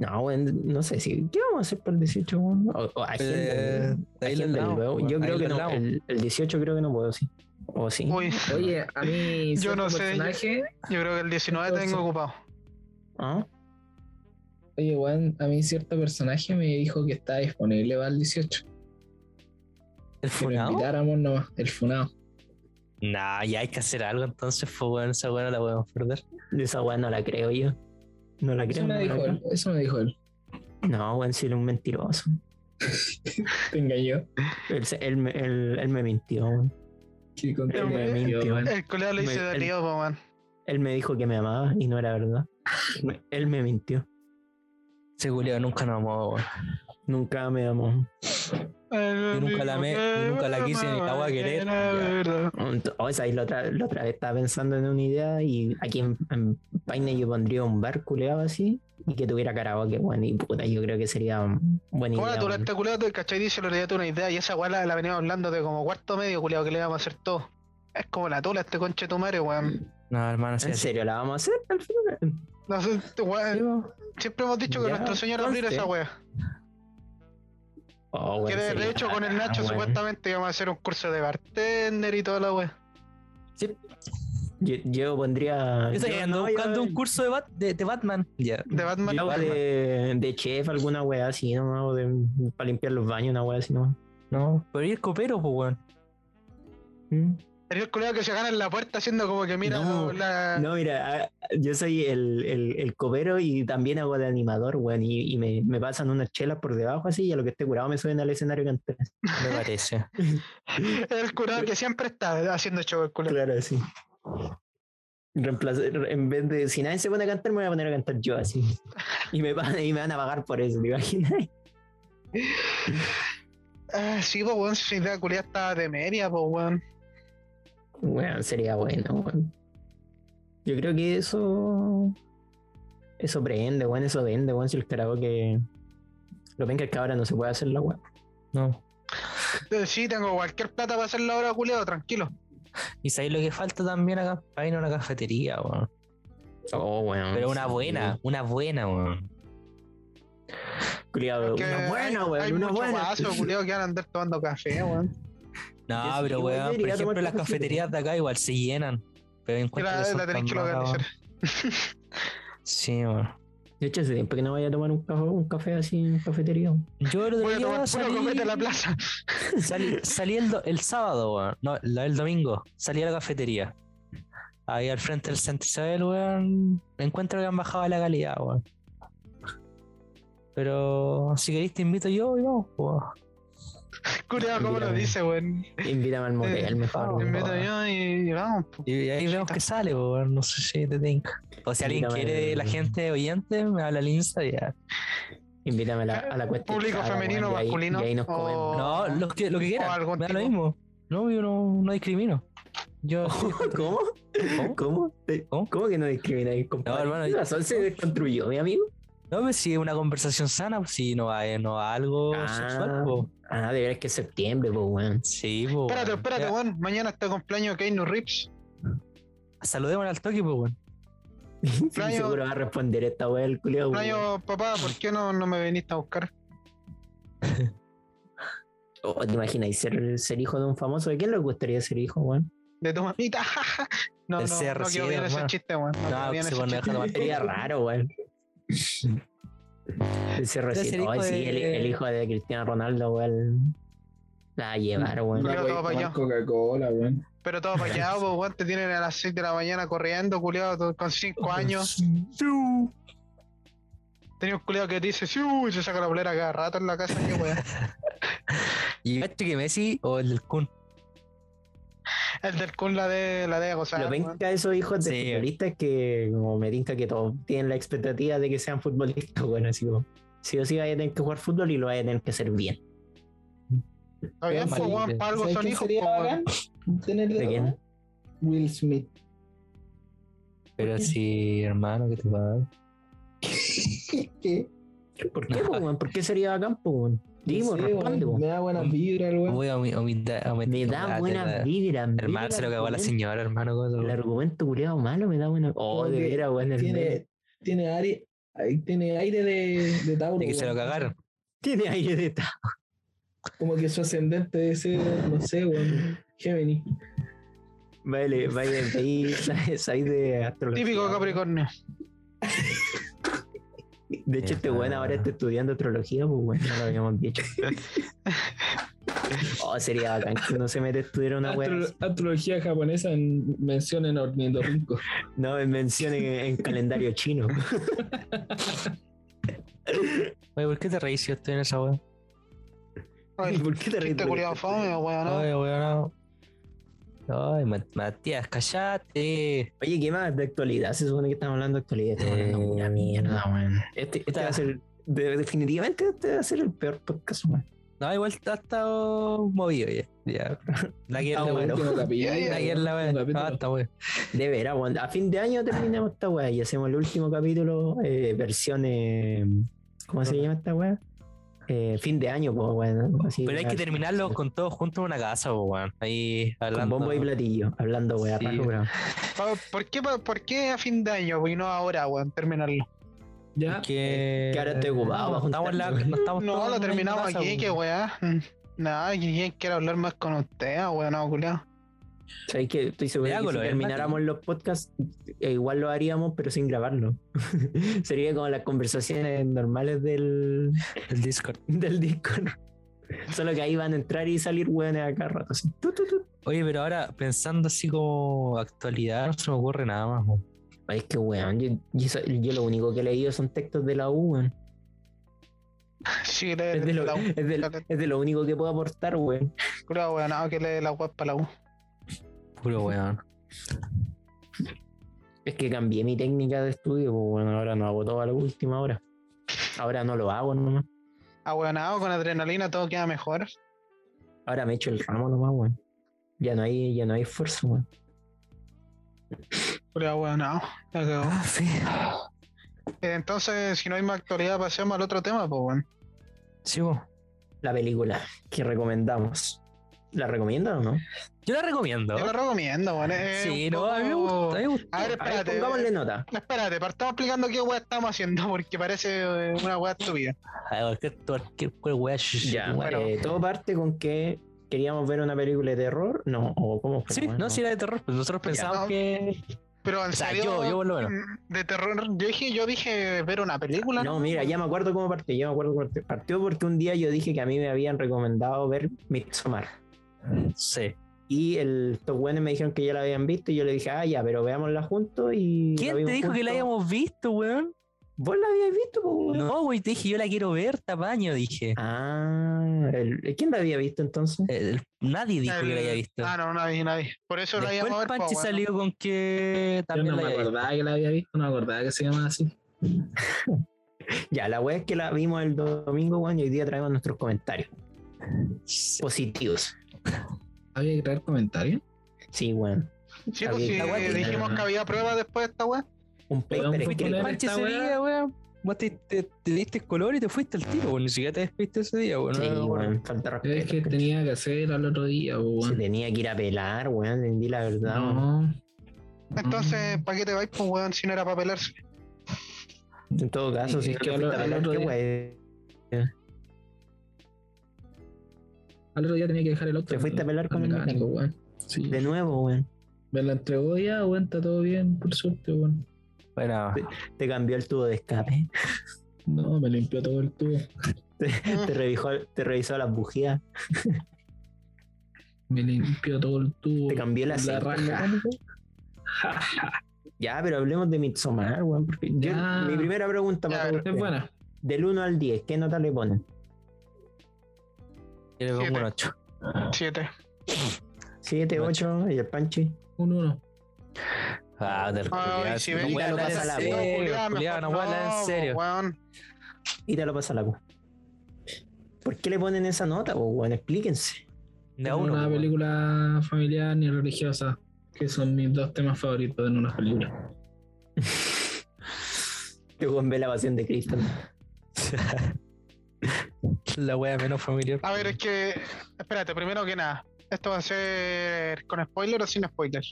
No, weón, no sé si. ¿Qué vamos a hacer para el 18, weón? O, o agenda, Eh, weón. Agenda, luego. weón. Yo Ahí creo que no. El, el 18 creo que no puedo, sí. O sí. Uy, Oye, a mí Yo no cierto sé, yo- personaje, yo creo que el 19 te tengo ocupado. ¿Ah? oye, weón, a mí cierto personaje me dijo que está disponible para el 18. ¿El Que funado? invitáramos nomás, el funado. Nah, ya hay que hacer algo entonces, pues, weón. Esa weón no la podemos perder. Esa weá no la creo yo. No la creo. Eso me no dijo él, eso me dijo él. No, weón, si él es un mentiroso. Te engañó. Él, se- él me- él- él me mintió, weón. Qué contento, me mintió. weón. El culiado lo hice de weón. Él me dijo que me amaba y no era verdad. Él me mintió. Ese culiao nunca nos amó, weón. Nunca me amó. Yo nunca la ni nunca la quise, ni la voy a querer. O sea, y la otra, la otra vez estaba pensando en una idea y aquí en, en Paine yo pondría un bar culeado así y que tuviera karaoke, bueno, y puta, yo creo que sería buena ¿Cómo idea. la tú este culiado, te cachai? Dice, le dio una idea y esa weá la, la veníamos hablando de como cuarto medio, culiado, que le íbamos a hacer todo. Es como la tula este conche tu madre, weón. No, hermano, sí, ¿En serio la vamos a hacer al final? No sé, este weón, siempre hemos dicho que Ya, nuestro señor abrir esa weá. Oh, Que de, hecho con el Nacho supuestamente íbamos a hacer un curso de bartender y toda la weá. Sí. Yo, yo pondría. Yo yo- ando no, buscando yo- un curso de, Bat- de, de Batman. Ya. De Batman. yo de, de chef, alguna wea así, ¿no? O de, para limpiar los baños, una wea así, ¿no? No, pero ir copero, pues, weón. Mm. Eres el culiao que se gana en la puerta haciendo como que mira No, la. No, mira, ah, yo soy el, el, el copero y también hago de animador, weón, y, y me, me pasan unas chelas por debajo así y a lo que esté curado me suben al escenario cantar. Me parece. El curado que siempre está haciendo show el culiao. Claro, así. Reemplaza- en vez de, si nadie se pone a cantar, me voy a poner a cantar yo así. Y me, van- y me van a pagar por eso, ¿te imaginas? Ah, sí, pues weón, si la culiada estaba de media, pues weón. Bueno, sería bueno, weón. Yo creo que eso. Eso prende, weón, eso vende, weón. Si el karaoke. Lo ven que el cabra no se puede hacer la weón. No. Sí, tengo cualquier plata para hacer la hora culiado, tranquilo. Y sabéis lo que falta también acá, para ir a una cafetería, weón. Oh, weón. Pero una sí. buena, una buena, weón. Culiado, una buena, hay, weón. hay Una buena. vasos culiados que van a andar tomando café, weón. No, sí, pero weón, weón, por ejemplo, las cafeterías de acá igual se llenan. Pero encuentro la, que la tenéis que weón. Sí, weón. De hecho, hace tiempo que no vaya a tomar un café, un café así en cafetería. Yo el Voy a tomar salí, a la plaza. salí, salí el, do- el sábado, weón. No, la- el domingo. Salí a la cafetería. Ahí al frente del Santa Isabel, weón. Encuentro que han bajado la calidad, weón. Pero si queréis te invito yo y vamos, weón. Culiado, ¿cómo lo dice, weón? Invítame al motel, mejor. Te invito yo y, y vamos. Y ahí vemos que sale, weón. No sé si te tinca. O si alguien quiere, la gente oyente, me habla al Insta y ya. Invítame a la, a la cuesta. Público femenino, masculino, Y ahí nos o- comemos. No, lo que, lo que quieran. Me da lo mismo. No, yo no, no discrimino. Yo. ¿Cómo? ¿Cómo? ¿Cómo? ¿Te- ¿Cómo? ¿Cómo que no discrimináis, compadre? hermano, ¿Qué razón se desconstruyó, mi amigo? No, pues si es una conversación sana, pues si no va, no algo Ah. sexual, pues. Ah, de veras que es septiembre, pues, weón. Sí, pues. Espérate, espérate, Ya, weón. Mañana está cumpleaños Keanu Rips. Saludemos al toque, pues, weón. Sí, Playo- seguro va a responder esta weá el weón. Cumpleaños, papá, ¿por qué no, no me viniste a buscar? Oh, ¿Te imaginas ser, ser hijo de un famoso? ¿De quién le gustaría ser hijo, weón? De tu mamita. No, no, no CR7, quedó bien ese chiste, weón. No, No, se ese chiste. Sería raro, weón. CR7, hijo ay, sí, el, de- el hijo de Cristiano Ronaldo, weón. La va a llevar, weón. No todo voy pa' a allá. tomar Coca-Cola, weón. Pero todo paqueado, pues, weón. Te tienen a las 6 de la mañana corriendo, culiado, con 5 años. Tenía un culiado que dice, "Siu", y se saca la bolera cada rato en la casa, y weón. ¿Y este que Messi o el del Kun? El del Kun la de la de gozar. Lo venga de esos hijos de Sí. futbolistas que, como me tinca que todos tienen la expectativa de que sean futbolistas, bueno, así como, sí o sí vaya a tener que jugar fútbol y lo vaya a tener que hacer bien. Está bien, pues, Malito. weón, para algo ¿Sabes son quién hijos, sería pues, tener de ¿De quién? Will Smith. Pero sí, hermano, ¿qué te pasa? ¿Qué? ¿Por qué, po, weón? ¿Por qué sería bacán, po, No sé, responde. Me da buenas vibras, weón. Voy a Me da ah, buena te- vibra. mira Hermano, se lo cagó a la señora, hermano. ¿cómo se lo- El argumento culiado malo me da buena. Oh, de veras, weón. Tiene, tiene, aire, tiene aire de, de Tauro. De que se lo cagaron. Tiene aire de ta. Como que su ascendente debe ser, no sé, weón. Gemini. Vale, vaya, de ahí sabes de astrología. Típico. Capricornio. De hecho, este weón ahora está estudiando astrología, pues bueno, no lo habíamos dicho. Oh, sería bacán que uno se mete a estudiar una weá. Astro- astrología japonesa en mención en ornitorrinco. No, en mención en, en calendario chino. Oye, ¿por qué te reís si yo estoy en esa? Ay, ¿Por qué te? Chiste culiado fome, weón. ¿no? Oye, weón, no. Ay, Ma- Matías, callate. Oye, ¿qué más de actualidad? Se supone que estamos hablando de actualidad. Estamos hablando de pura Eh, mierda, weón. Este, este va a ser. de- definitivamente este va a ser el peor podcast, weón. No, igual ha estado movido ya. ya. La que es Está la bueno. La que es la weá. último Ah, está weá. De veras, weón. A fin de año terminamos esta weá y hacemos el último capítulo, eh, versión. eh, ¿Cómo se llama esta weá? Eh, fin de año, pues, weón. Así, Pero hay que terminarlo con todos juntos en una casa, po, weón. Ahí Con hablando. bombo y platillo, hablando Sí. weón. Pa- ¿Por qué, ¿Por qué a fin de año, y no ahora, weón? Terminarlo. Ya. Que... Que ahora estoy ocupado, No, estamos la- no estamos No, todos lo terminamos aquí, que po. weá. Nada, ¿quién quiere hablar más con usted, weón? No, culiao. ¿Sabes que Estoy seguro que si termináramos los podcasts, eh, igual lo haríamos, pero sin grabarlo. Sería como las conversaciones normales del, El Discord. del Discord. Solo que ahí van a entrar y salir weones acá rato. Así. Tu, tu, tu. Oye, pero ahora pensando así como actualidad, no se me ocurre nada más. weón. Ay, es que weón, yo, yo so- yo lo único que he leído son textos de la U, weón. Sí, Es de, lo, la U. es de- es de lo único que puedo aportar, weón. Cuidado, weón, no, que lee la web para la U. Puro weón. Es que cambié mi técnica de estudio, pues bueno, ahora no hago todo a la última hora. Ahora no lo hago nomás. Ahueonado, con adrenalina todo queda mejor. Ahora me echo el ramo nomás, weón. Ya no hay, ya no hay esfuerzo, weón. Ahueonado. Ya quedó. Ah, sí. Eh, Entonces, si no hay más actualidad, pasemos al otro tema, pues, weón. Sí, po. La película que recomendamos. ¿La recomiendan o no? Yo la recomiendo. Yo la recomiendo. Es sí, no, a mí me poco- gusta. A mí me gusta. A ver, A ver, espérate. pongámosle nota. Espérate, partamos explicando qué weá estamos haciendo, porque parece eh, una weá estúpida. Ay, Cualquier, cualquier, weá, Ya, eh, todo parte con que queríamos ver una película de terror. No, o cómo fue. Sí, no, si era de terror, pues nosotros pensábamos No. que. Pero en O sea, serio, yo- yo por lo menos. mm, de terror, yo dije, yo dije ver una película. No, mira, ya me acuerdo cómo partió. Ya me acuerdo cómo partió. Partió porque un día yo dije que a mí me habían recomendado ver Midsommar. Sí. Y el, estos güeyes me dijeron que ya la habían visto. Y yo le dije, ah, ya, pero veámosla juntos. Y la ¿Quién te dijo que la habíamos visto, weón? ¿Vos la habías visto, weón? No, güey, te dije, yo la quiero ver, tapaño, dije. Ah, el- ¿quién la había visto entonces? El- nadie dijo que la había visto. Ah, no, nadie, nadie. Por eso la Después íbamos a ver. Panchi po, salió con que Yo también no la me había visto. acordaba que la había visto, no me acordaba que se llamaba así. Ya, la wea es que la vimos el domingo, weón, y hoy día traemos nuestros comentarios Sí. positivos. ¿Había que traer comentarios? Sí, weón. Sí, pues sí, dijimos que había pruebas después de esta weá. Un Pero el Panchi esta ese día, weón. Vos te, te- te diste color y te fuiste al tiro, weón. Ni siquiera te despiste ese día, weón. Sí, weón. weón, falta Es respeto. que tenía que hacer al otro día, po, Se weón. tenía que ir a pelar, weón, entendí la verdad. weón. No, Entonces, ¿para qué te vais, pues, weón, si no era para pelarse? En todo caso, Sí, si es es que al- otro día- weón. Al otro día tenía que dejar el auto. ¿Te fuiste a pelar con el mecánico, weón. Sí. De nuevo, weón. Me la entregó ya, weón, está todo bien, por suerte, weón. Bueno, Te cambió el tubo de escape. No, me limpió todo el tubo. Te, te revisó, te revisó las bujías. Me limpió todo el tubo. Te cambió aceite, raja. mecánico. Ya, pero hablemos de Midsommar, weón. Porque yo- Ya. mi primera pregunta Ya, para a ver, todos Es ustedes. buena. Del 1 al 10, ¿qué nota le ponen? Yo le pongo Siete. un 8. Siete. 7, Ocho. 8 y el Panchi. Un uno. Ah, te Ay, si no ven voy a que hablar lo pasa en la Julián, Julián, no en no, serio. weón. Y te lo pasa la cu. ¿Por qué le ponen esa nota, weón? Explíquense. De a No uno. una weón. película familiar ni religiosa, que son mis dos temas favoritos en una película. Te weón ve la pasión de Cristo. La wea menos familiar. A ver, es que. Espérate, primero que nada. ¿Esto va a ser con spoiler o sin spoiler?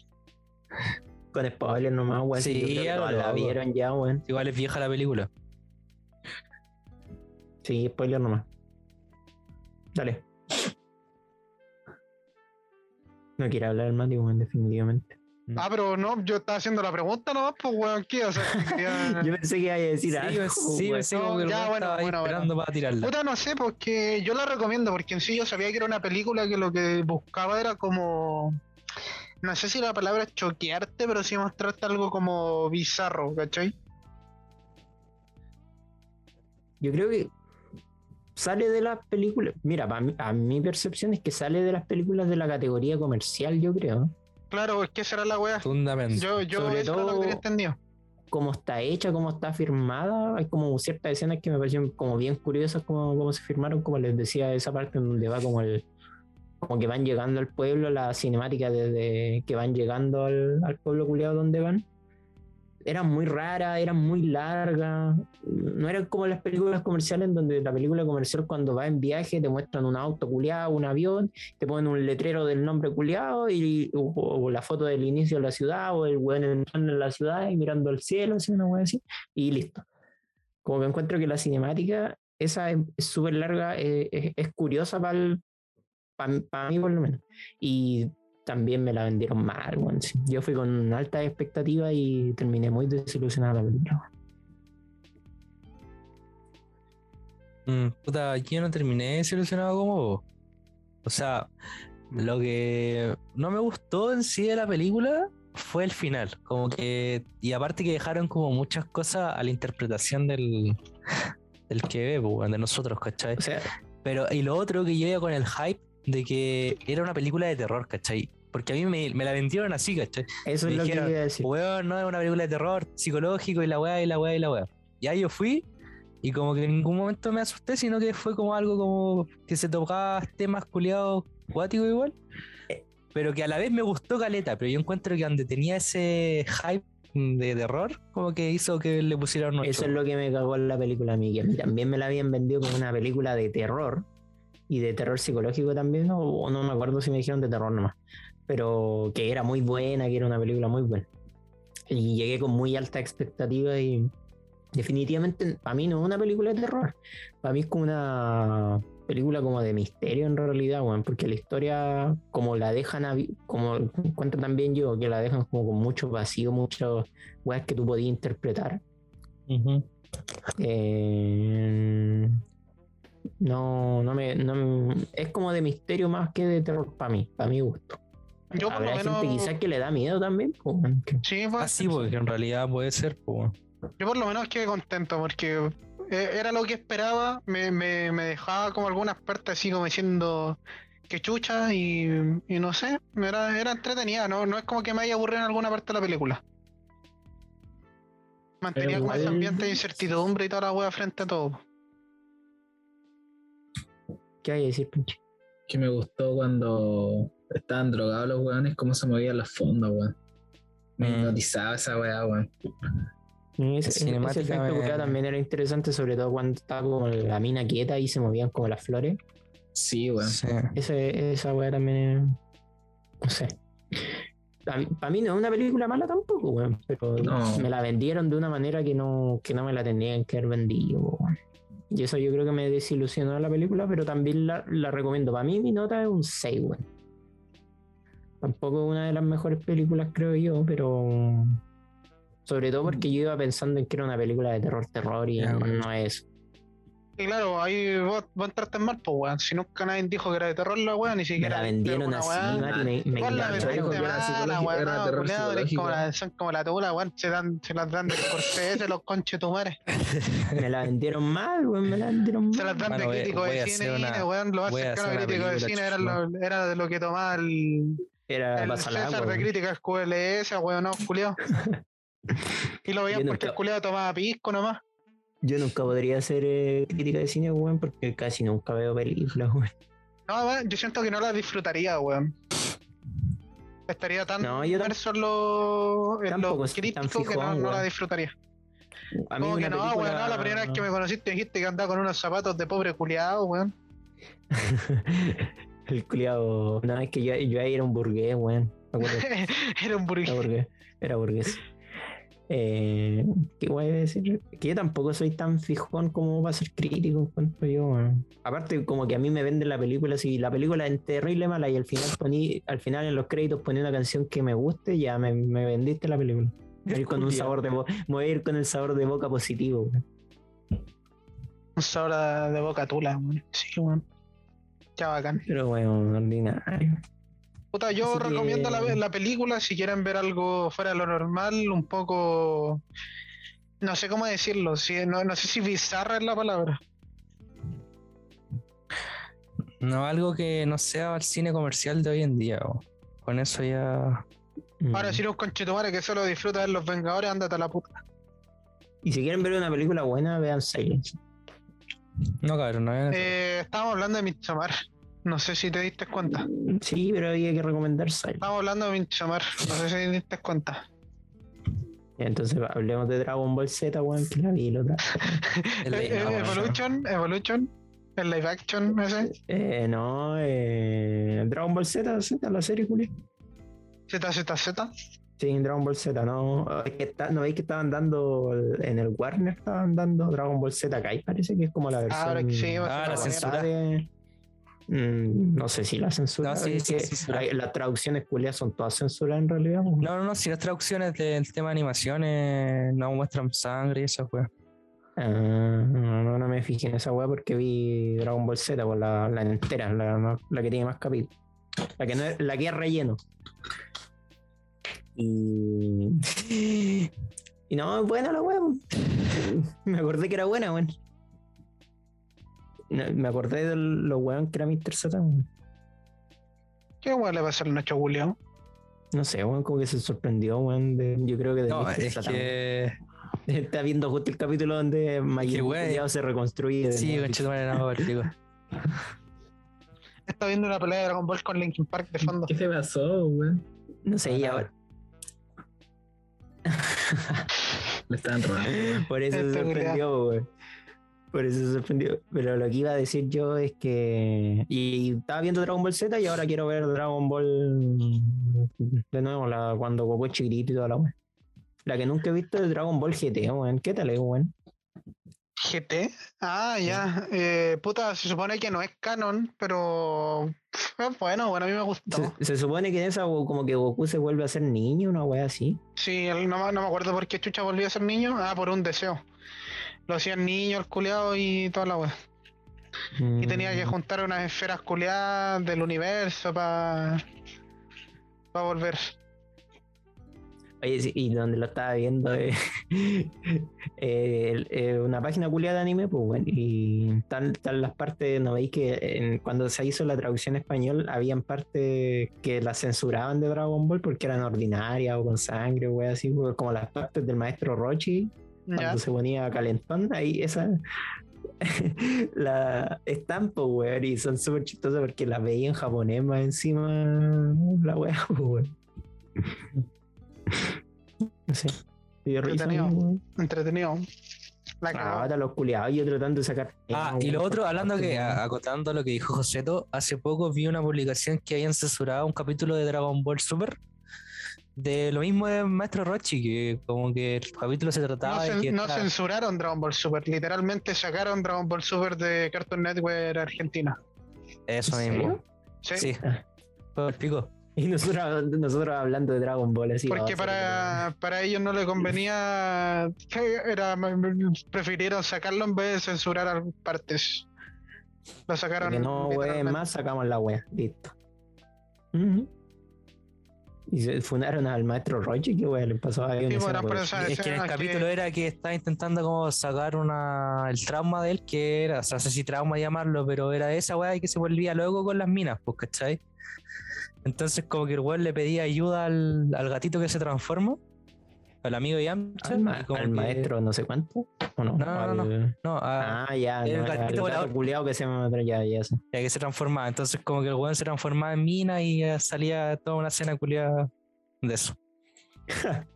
Con spoilers nomás, weón. Sí, algo, todas la vieron ya, weón. Igual es vieja la película. Sí, spoiler nomás. Dale. No quiere hablar el Mati, weón, definitivamente. Ah, pero no, yo estaba haciendo la pregunta nomás, pues, weón, ¿qué? O sea, Yo pensé que iba a decir Sí, algo. yo- sí, weón. pensé No, ya, bueno, bueno, bueno. esperando para tirarla. Puta, no sé, porque yo la recomiendo, porque en sí yo sabía que era una película que lo que buscaba era como. No sé si la palabra es choquearte, pero sí mostrarte algo como bizarro, ¿cachai? Yo creo que sale de las películas. Mira, para mí, a mi percepción es que sale de las películas de la categoría comercial, yo creo. Claro, es que será la weá. Fundamento. Yo, yo Sobre eso era lo que todo- tenía entendido. Cómo está hecha, cómo está firmada. Hay como ciertas escenas que me parecieron como bien curiosas, como, cómo se firmaron, como les decía, esa parte en donde va como el. Como que van llegando al pueblo, la cinemática desde que van llegando al, al pueblo culiado donde van. Eran muy raras, eran muy largas. No eran como las películas comerciales donde la película comercial cuando va en viaje te muestran un auto culiado, un avión, te ponen un letrero del nombre culiado y, o, o la foto del inicio de la ciudad o el weón entrando en la ciudad y mirando al cielo, así, una así, y listo. Como que encuentro que la cinemática, esa es es súper larga, eh, es, es curiosa para mí por lo menos. Y también me la vendieron mal, sí. Yo fui con altas expectativas y terminé muy desilusionado la película. Mm, puta, yo no terminé desilusionado como vos. O sea, lo que no me gustó en sí de la película fue el final. Como que. Y aparte que dejaron como muchas cosas a la interpretación del. del que ve, pues, de nosotros, ¿cachai? O sea, Pero, y lo otro que yo iba con el hype de que era una película de terror, ¿cachai? Porque a mí me, me la vendieron así, ¿cachai? eso Me es lo que dijeron, iba a decir. Weón, no es una película de terror psicológico y la weá y la weá y la weá. Y ahí yo fui y como que en ningún momento me asusté, sino que fue como algo como que se tocaba temas culiados cuáticos igual. Pero que a la vez me gustó Caleta, pero yo encuentro que donde tenía ese hype de terror, como que hizo que le pusieran un Eso es lo que me cagó en la película a mí, que a mí también me la habían vendido como una película de terror y de terror psicológico también, o o no me acuerdo si me dijeron de terror nomás, pero que era muy buena, que era una película muy buena. Y llegué con muy alta expectativa y definitivamente para mí no es una película de terror, para mí es como una película como de misterio en realidad, weón, porque la historia como la dejan, como encuentro también yo, que la dejan como con mucho vacío, muchas weas que tú podías interpretar. Ujú. Eh, no, no me, no Es como de misterio más que de terror para mí, para mi gusto. Yo por lo menos. gente quizás que le da miedo también. que- Sí, pues, Así, porque en realidad puede ser. Yo por lo menos quedé contento porque eh, era lo que esperaba, me, me, me dejaba como algunas partes así como diciendo que chucha y, y no sé, era, era entretenida, ¿no? no es como que me haya aburrido en alguna parte de la película. Mantenía Pero como ese ambiente de incertidumbre y toda la wea frente a todo. ¿Qué hay a decir, pinche? Que me gustó cuando estaban drogados los weones, cómo se movían los fondos, weón. Me Mm. hipnotizaba esa weá, weón. Ese, ese efecto me- también era interesante, sobre todo cuando estaba como la mina quieta y se movían como las flores. Sí, weón. Sí. Ese, esa weá también. No sé. Para mí no es una película mala tampoco, weón. Pero No. me la vendieron de una manera que no, que no me la tendrían que haber vendido, weón. Y eso yo creo que me desilusionó la película, pero también la, la recomiendo. Para mí mi nota es un 6, weón. Tampoco es una de las mejores películas, creo yo, pero. Sobre todo porque yo iba pensando en que era una película de terror, terror, y no, weón. no es. Y claro, ahí vos, vos entraste mal, pues weón. Si nunca nadie dijo que era de terror la wea, ni Me siquiera. la viste vendieron así, weá. Mati, me, me la que era mala, psicológico, weón, era terror como la, son como la tula, weón. Se, dan, se las dan de Scorsese, los conches tu madre. Me la vendieron mal, weón, me la vendieron Se las mal. dan Bueno, de crítico de a cine, weón. Lo más a cercano a crítico de cine era, lo- era de lo que tomaba el, Era el César de crítica QLS, weón, no, culiao. Y lo veían porque el culiao tomaba pisco nomás. Yo nunca podría hacer eh, crítica de cine, weón, porque casi nunca veo películas, weón. No, weón, yo siento que no la disfrutaría, weón. Estaría tan No, yo inmerso en lo, en lo crítico que no, no la weón. disfrutaría. A mí Como que no, película... weón, no, la primera vez que me conociste dijiste que andaba con unos zapatos de pobre culiado, weón. El culiado... No, es que yo, yo ahí era un burgués, weón. Era un Era burgués. burgués. Era burgués. Eh, ¿Qué voy a decir? Que yo tampoco soy tan fijón como para ser crítico, yo. weón. Aparte, como que a mí me venden la película, si la película es terrible mala y al final poní, al final en los créditos ponía una canción que me guste, ya me, me vendiste la película. Voy a ir con un sabor de voy a ir con el sabor de boca positivo. weón. Un sabor de boca tula, weón. Sí, weón. Ya bacán. Pero bueno, ordinario. Puta, yo Así que- recomiendo la, la película si quieren ver algo fuera de lo normal, un poco. No sé cómo decirlo, si, no, no sé si bizarra es la palabra. No, algo que no sea el cine comercial de hoy en día. Con eso ya. Ahora, Mm. si conchetumare que solo disfruta de los Vengadores, ándate a la puta. Y si quieren ver una película buena, vean Silence. No, cabrón, no es. Eh, estábamos hablando de Midsommar. No sé si te diste cuenta. Sí, pero había que recomendar Silence. Estábamos hablando de Midsommar. No sé si te diste cuenta. Entonces hablemos de Dragon Ball Z, weón, que la vi el Eh, no. Evolution, Evolution, el live action ese. Eh, no, eh, Dragon Ball Z, Z, la serie, Juli. ZZZ. Sí, Dragon Ball Z, no. ¿No veis que estaban dando en el Warner? Estaban dando Dragon Ball Z Kai, parece que es como la versión. Ahora sí, Ah, la censura. de- Mm, no sé si la censura. No, sí, hay- las traducciones culias son todas censuradas en realidad. No, no, no, si las traducciones del tema de animaciones no muestran sangre y eso, pues. Ah, no, no, no me fijé en esa weá porque vi Dragon Ball Z, pues, la, la entera, la, que tiene más capítulos. La que, no es, la que es relleno. Y. Y no, es buena la weá. Me acordé que era buena, weón. Me acordé de los weón que era Mr. Satan. weón. ¿Qué weón le pasa al Nacho Julián? No sé, weón, como que se sorprendió, weón. de- yo creo que de No, Mr. es Satan. que. Está viendo justo el capítulo donde culiao se reconstruye. de Sí, nuevo. conchetumare, no, partido. Está viendo una pelea de Dragon Ball con Linkin Park de fondo. ¿Qué te pasó, weón? No sé, y ahora. Le estaban robando. weón. Por eso se sorprendió, güey. Por eso se sorprendió. Pero lo que iba a decir yo es que. Y estaba viendo Dragon Ball Z y ahora quiero ver Dragon Ball de nuevo, la, cuando Goku es chiquitito y toda la. La que nunca he visto es Dragon Ball GT, weón. ¿Qué tal es, weón? GT. Ah, ya. Eh, puta, se supone que no es canon, pero bueno, bueno, a mí me gustó. Se, se supone que en esa como que Goku se vuelve a ser niño, una weá así. Sí, el- no, me- no me acuerdo por qué Chucha volvió a ser niño. Ah, por un deseo. Lo hacían niño, el culeado y toda la wea. Y tenía que Mm. juntar unas esferas culeadas del universo para para volver. Oye, sí, y donde lo estaba viendo eh, eh, eh, una página culiada de anime, pues bueno, y están, las partes, ¿no veis que en- cuando se hizo la traducción en español habían partes que las censuraban de Dragon Ball porque eran ordinarias o con sangre, o así, como las partes del maestro Rochi, Ya. cuando se ponía calentón, ahí esa la estampo, weón, y son súper chistosas porque las veía en japonés más encima la weá, pues, weón. No risa, Entretenido. Entretenido. La Ah, los culiados, yo tratando de sacar. Ah, y lo otro, hablando que, a- acotando lo que dijo Joseto, hace poco vi una publicación que habían censurado un capítulo de Dragon Ball Super de lo mismo de Maestro Rochi, que como que el capítulo se No, trataba de cen- que no censuraron Dragon Ball Super, literalmente sacaron Dragon Ball Super de Cartoon Network Argentina. eso ¿En mismo. ¿sí? Sí. Ah. Fue el pico. Y nosotros, nosotros hablando de Dragon Ball así. Porque para, para ellos no le convenía, era, prefirieron sacarlo en vez de censurar a partes. Lo sacaron. Que no, literalmente. más sacamos la wea. Listo. Y se funaron al maestro Rochi, que weón le pasó a alguien. Sí, bueno, Es que en el capítulo era que estaba intentando como sacar una el trauma de él, que era, o sea, no sé si trauma llamarlo, pero era esa weá que se volvía luego con las minas, pues, ¿cachai? Entonces como que el weón le pedía ayuda al, al gatito que se transforma, al amigo Yamcha, al, ma- al que- maestro no sé cuánto. ¿o no? No, no, no, Al- no, a- Ah, ya, el no, gatito volador. que se ya, ya sé. ya que se transformaba, entonces como que el weón se transformaba en mina y salía toda una escena culiada de eso.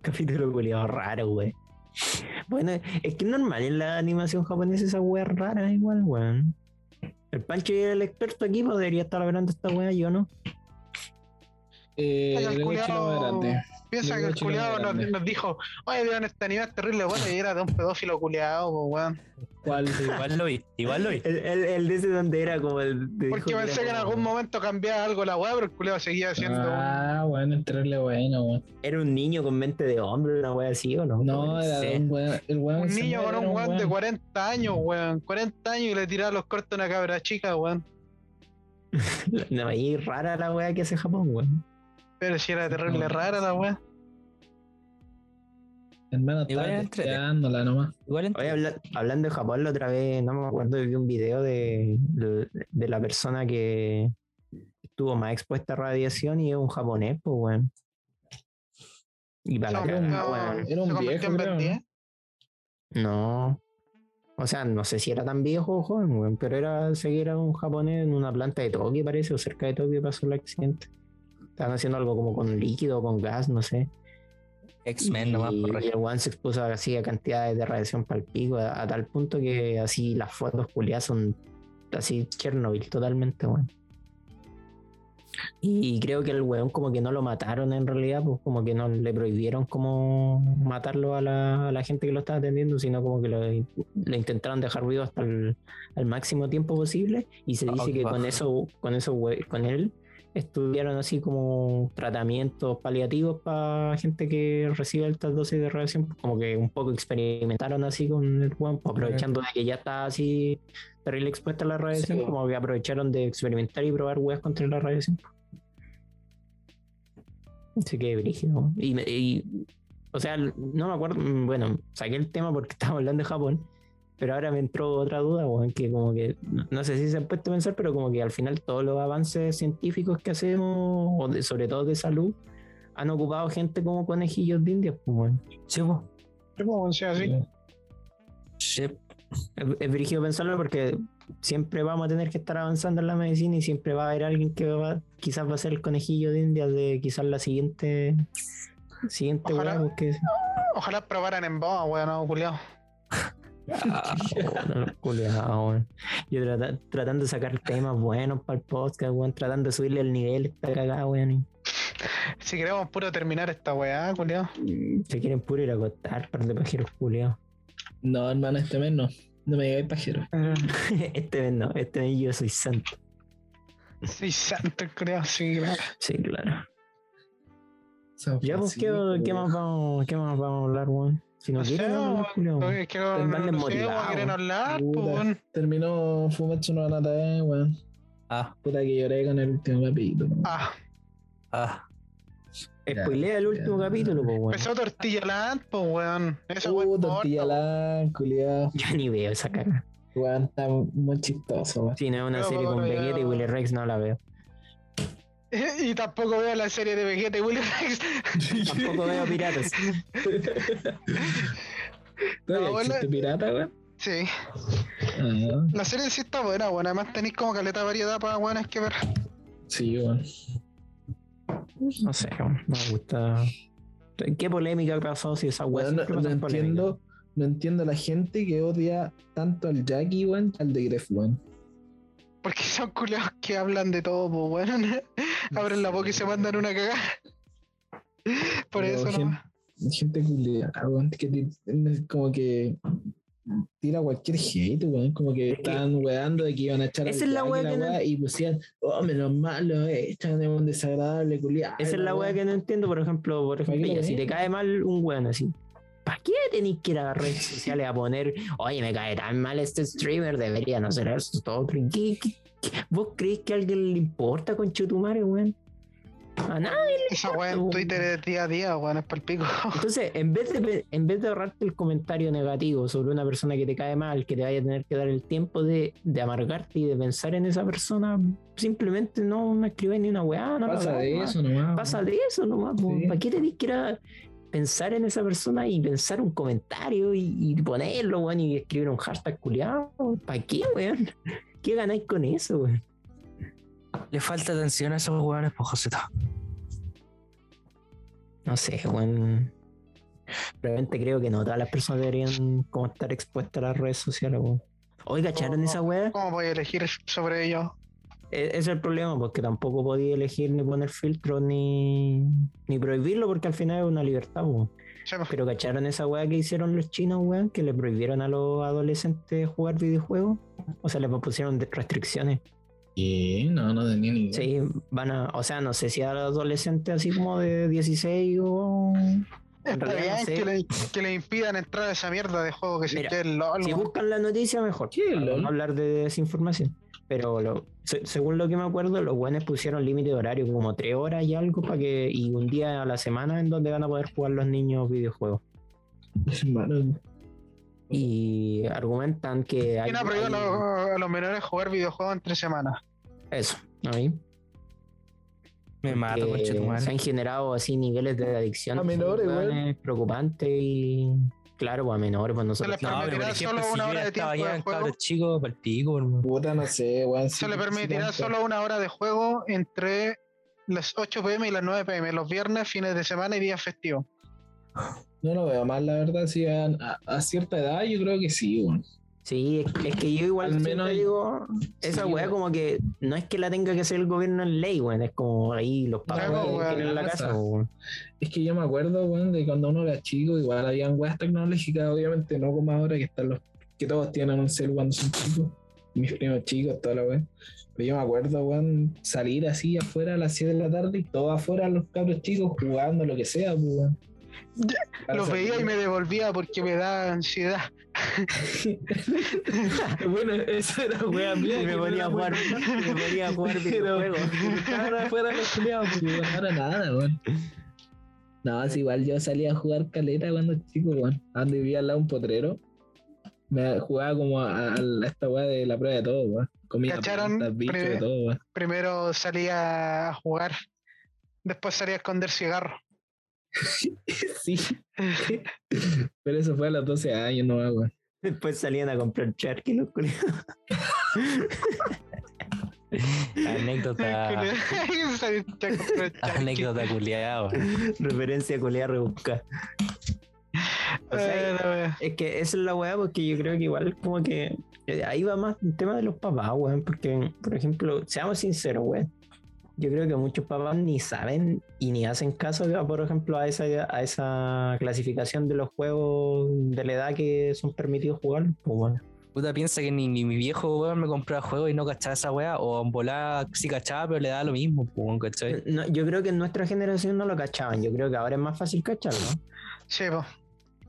Capítulo culiado raro, güey. Bueno, es que es normal en la animación japonesa esa wea rara igual, weón. El Pancho y el experto aquí podría estar hablando esta wea, yo no. Eh, el culiao- más grande. Piensa que el culiado nos, nos dijo, oye, vieron este anime es terrible, bueno, y era de un pedófilo culiado, weón. ¿Cuál? Igual lo vi, igual lo vi. El, el, el de ese donde era como el. de- Porque pensé que en algún momento cambiaba algo la weá, pero el culiado seguía haciendo Ah, bueno, entrarle bueno, weón. Era un niño con mente de hombre, una wea así, ¿o no? No, era un weón. El weón un niño con un weón de weón. 40 años, weón. 40 años y le tiraba los cortos a una cabra chica, weón. No, ahí rara la wea que hace Japón, weón. Pero si era terrible No. rara la weá. Hermano, Igual estaba nomás. Igual Oye, habla- hablando de Japón, la otra vez, no me acuerdo, vi un video de, de, de la persona que estuvo más expuesta a radiación y es un japonés, pues, weón. Y para la convirtió- weón. Era un viejo, creo, ¿no? 10. No. O sea, no sé si era tan viejo o joven, weón, pero era seguir a un japonés en una planta de Tokio, parece, o cerca de Tokio pasó el accidente. Estaban haciendo algo como con líquido o con gas, no sé. X-Men nomás, y, por y el one se expuso así a cantidades de radiación para el pico, a, a tal punto que así las fotos culiadas son así Chernobyl totalmente, weón. Y creo que el weón como que no lo mataron en realidad, pues como que no le prohibieron como matarlo a la, a la gente que lo estaba atendiendo, sino como que lo, lo intentaron dejar vivo hasta el, al máximo tiempo posible. Y se Ah, dice qué que con eso, con eso, con él, estudiaron así como tratamientos paliativos para gente que recibe altas dosis de radiación, como que un poco experimentaron así con el weón, pues, aprovechando de que ya está así terrible expuesta a la radiación, Sí. como que aprovecharon de experimentar y probar weas contra la radiación. Así que brígido. Y, y- o sea, no me acuerdo, mm, bueno, saqué el tema porque estaba hablando de Japón, pero ahora me entró otra duda, weón, que como que, no, sé si se han puesto a pensar, pero como que al final todos los avances científicos que hacemos, o de- sobre todo de salud, han ocupado gente como conejillos de India, pues, weón. Sí. Sí, pues, sí, así. Sí. Es, brígido pensarlo porque siempre vamos a tener que estar avanzando en la medicina y siempre va a haber alguien que va, quizás va a ser el conejillo de India de quizás la siguiente siguiente Ojalá. weá, porque Ojalá probaran en boa, weón, no, culiao. Ah, bueno, culiao. Yo trata- tratando de sacar temas buenos para el podcast, weón, tratando de subirle el nivel, está cagada, weón. Si queremos puro terminar esta weá, culiao. Se quieren puro ir a acostar, par de pajeros culiados. No, hermano, este mes no. No me digáis pajero. Este mes no, este mes yo soy santo. Sí, santo, culiao, sí, claro. Sí, claro. San Ya, pues, ¿qué, qué más vamos, qué más vamos a hablar, weón? Si no, No sé, quieren hablar. Oye, quiero, Están no, no quieren hablar, pues. Terminó Fumetsu no weón. Ah, Puta que lloré con el último capítulo. Ah, ah. Spoilea el último ya. capítulo, pues, weón. empezó Tortilla Land, pues, weón. Esa Uh, tortilla la, culiado. Yo ni veo esa cara. Weón, está muy chistoso, weón. Si no es una Pero, serie con Vegeta y Willy Rex, no la veo. Y tampoco veo la serie de Vegeta y Willy Rex. Tampoco veo piratas. ¿Todavía No, existe bueno. pirata, weón? Sí, Ah, la serie sí está buena, weón. Además tenéis como caleta de variedad para weones que ver. sí, weón. No sé, weón, me gusta. ¿Qué polémica ha pasado si esa Weón, no, entiendo, no entiendo a la gente que odia tanto al Jackie, weón, al de Gref, weón. Porque son culeados que hablan de todo, pues, weón. Abren la boca y se mandan una cagada. Por Pero eso gente- nomás. Gente culiada, que como que tira cualquier hate, weón. Como que Es que- estaban weando de que iban a echar Esa es la wea que no- weá, y pusían, oh, menos mal, lo echan de un desagradable culiado. Esa es la weá que no entiendo, por ejemplo, por ejemplo, ya, si te cae mal un weón así, ¿para qué tenéis que ir a las redes sociales a poner, oye, me cae tan mal este streamer, debería no ser esto, todo qué- qué? Vos crees que a alguien le importa con Chutumare, weón? A nadie. Esa weá en Twitter es día a día, weón, es palpico. Entonces, en vez, de, en vez de ahorrarte el comentario negativo sobre una persona que te cae mal, que te vaya a tener que dar el tiempo de, de amargarte y de pensar en esa persona, simplemente no, no escribes ni una weá, no Pasa de nomás. eso nomás. Pasa de eso nomás. ¿Para qué tenés que ir a pensar en esa persona y pensar un comentario y, y ponerlo, weón, y escribir un hashtag culiado? ¿Para qué, weón? ¿Qué ganáis con eso, weón? Le falta atención a esos hueones, pues Joseta. No sé, weón. Realmente creo que no todas las personas deberían como estar expuestas a las redes sociales, weón. Oiga, ¿cacharon esa weá? ¿Cómo voy a elegir sobre ello? E- Ese es el problema, porque tampoco podía elegir ni poner filtros ni, ni prohibirlo, porque al final es una libertad, weón. Sí, Pero ¿cacharon esa weá que hicieron los chinos, weón? Que le prohibieron a los adolescentes jugar videojuegos. O sea, les pusieron restricciones. ¿Qué? No, no tenía ni idea. Sí, van a, o sea, no sé si a los adolescentes así como de 16 o... En Está realidad no bien sé. que, le, que le impidan entrar a esa mierda de juego que se Mira, LOL. Si buscan la noticia, mejor. ¿Qué, para lol? no hablar de desinformación. Pero lo- se- según lo que me acuerdo, los buenos pusieron límite de horario, como tres horas y algo, para que y un día a la semana en donde van a poder jugar los niños videojuegos. Y argumentan que hay, ¿Quién ha prohibido a hay- los, a los menores jugar videojuegos entre semanas? eso, ahí. Me mato, se han generado así niveles de adicción A menores, weones, preocupantes y claro, pues a menores, pues nosotros Se les No, permitirá ejemplo, solo si una hora de tiempo de juego. chicos, para el pico, hermano. puta, no sé, weón. Se le permitirá solo una hora de juego entre las 8 pm y las 9 pm, los viernes, fines de semana y días festivos. No lo veo mal, la verdad. A, a- a cierta edad yo creo que sí, weón. Sí, es, es que yo igual Al menos- digo, esa sí, weá como que no es que la tenga que hacer el gobierno en ley, weón, es como ahí los papás Claro, tienen en la casa. Es que yo me acuerdo, weón, de cuando uno era chico, igual habían weas tecnológicas, obviamente, no como ahora que están los que todos tienen un cel cuando son chicos. mis primos chicos, toda la weá. Pero yo me acuerdo, weón, salir así afuera a las 7 de la tarde y todos afuera los cabros chicos jugando lo que sea, pues, weón. Los veía y me devolvía porque me da ansiedad. bueno, eso era weá mía. Me ponía a jugar, me ponía a jugar videojuegos. Estaban afuera los culiados, porque ahora nada, weón. No, es igual yo salía a jugar caleta cuando chico, weón. Ando vivía al lado de un potrero. Me jugaba como a, a esta weá de la prueba de todo, weón. Comía ¿Cacharon? plantas, bichos, Pre- de todo, weón. Primero salía a jugar, después salía a esconder cigarros. Sí. Pero eso fue a los 12 años, no, weón. Después salían a comprar charqui los culiados. Anécdota. Anécdota culiada, weón. Referencia culiada rebusca. O sea, es que esa es la weá, porque yo creo que igual como que eh, ahí va más el tema de los papás, weón. Porque, por ejemplo, seamos sinceros, weón. Yo creo que muchos papás ni saben y ni hacen caso, por ejemplo, a esa, a esa clasificación de los juegos de la edad que son permitidos jugar. Pues bueno. Puta piensa que ni, ni mi viejo weón me compraba juegos y no cachaba esa weá. O en volada sí cachaba, pero le da lo mismo, pues, weón, ¿cachai? No, yo creo que en nuestra generación no lo cachaban. Yo creo que ahora es más fácil cacharlo. Sí,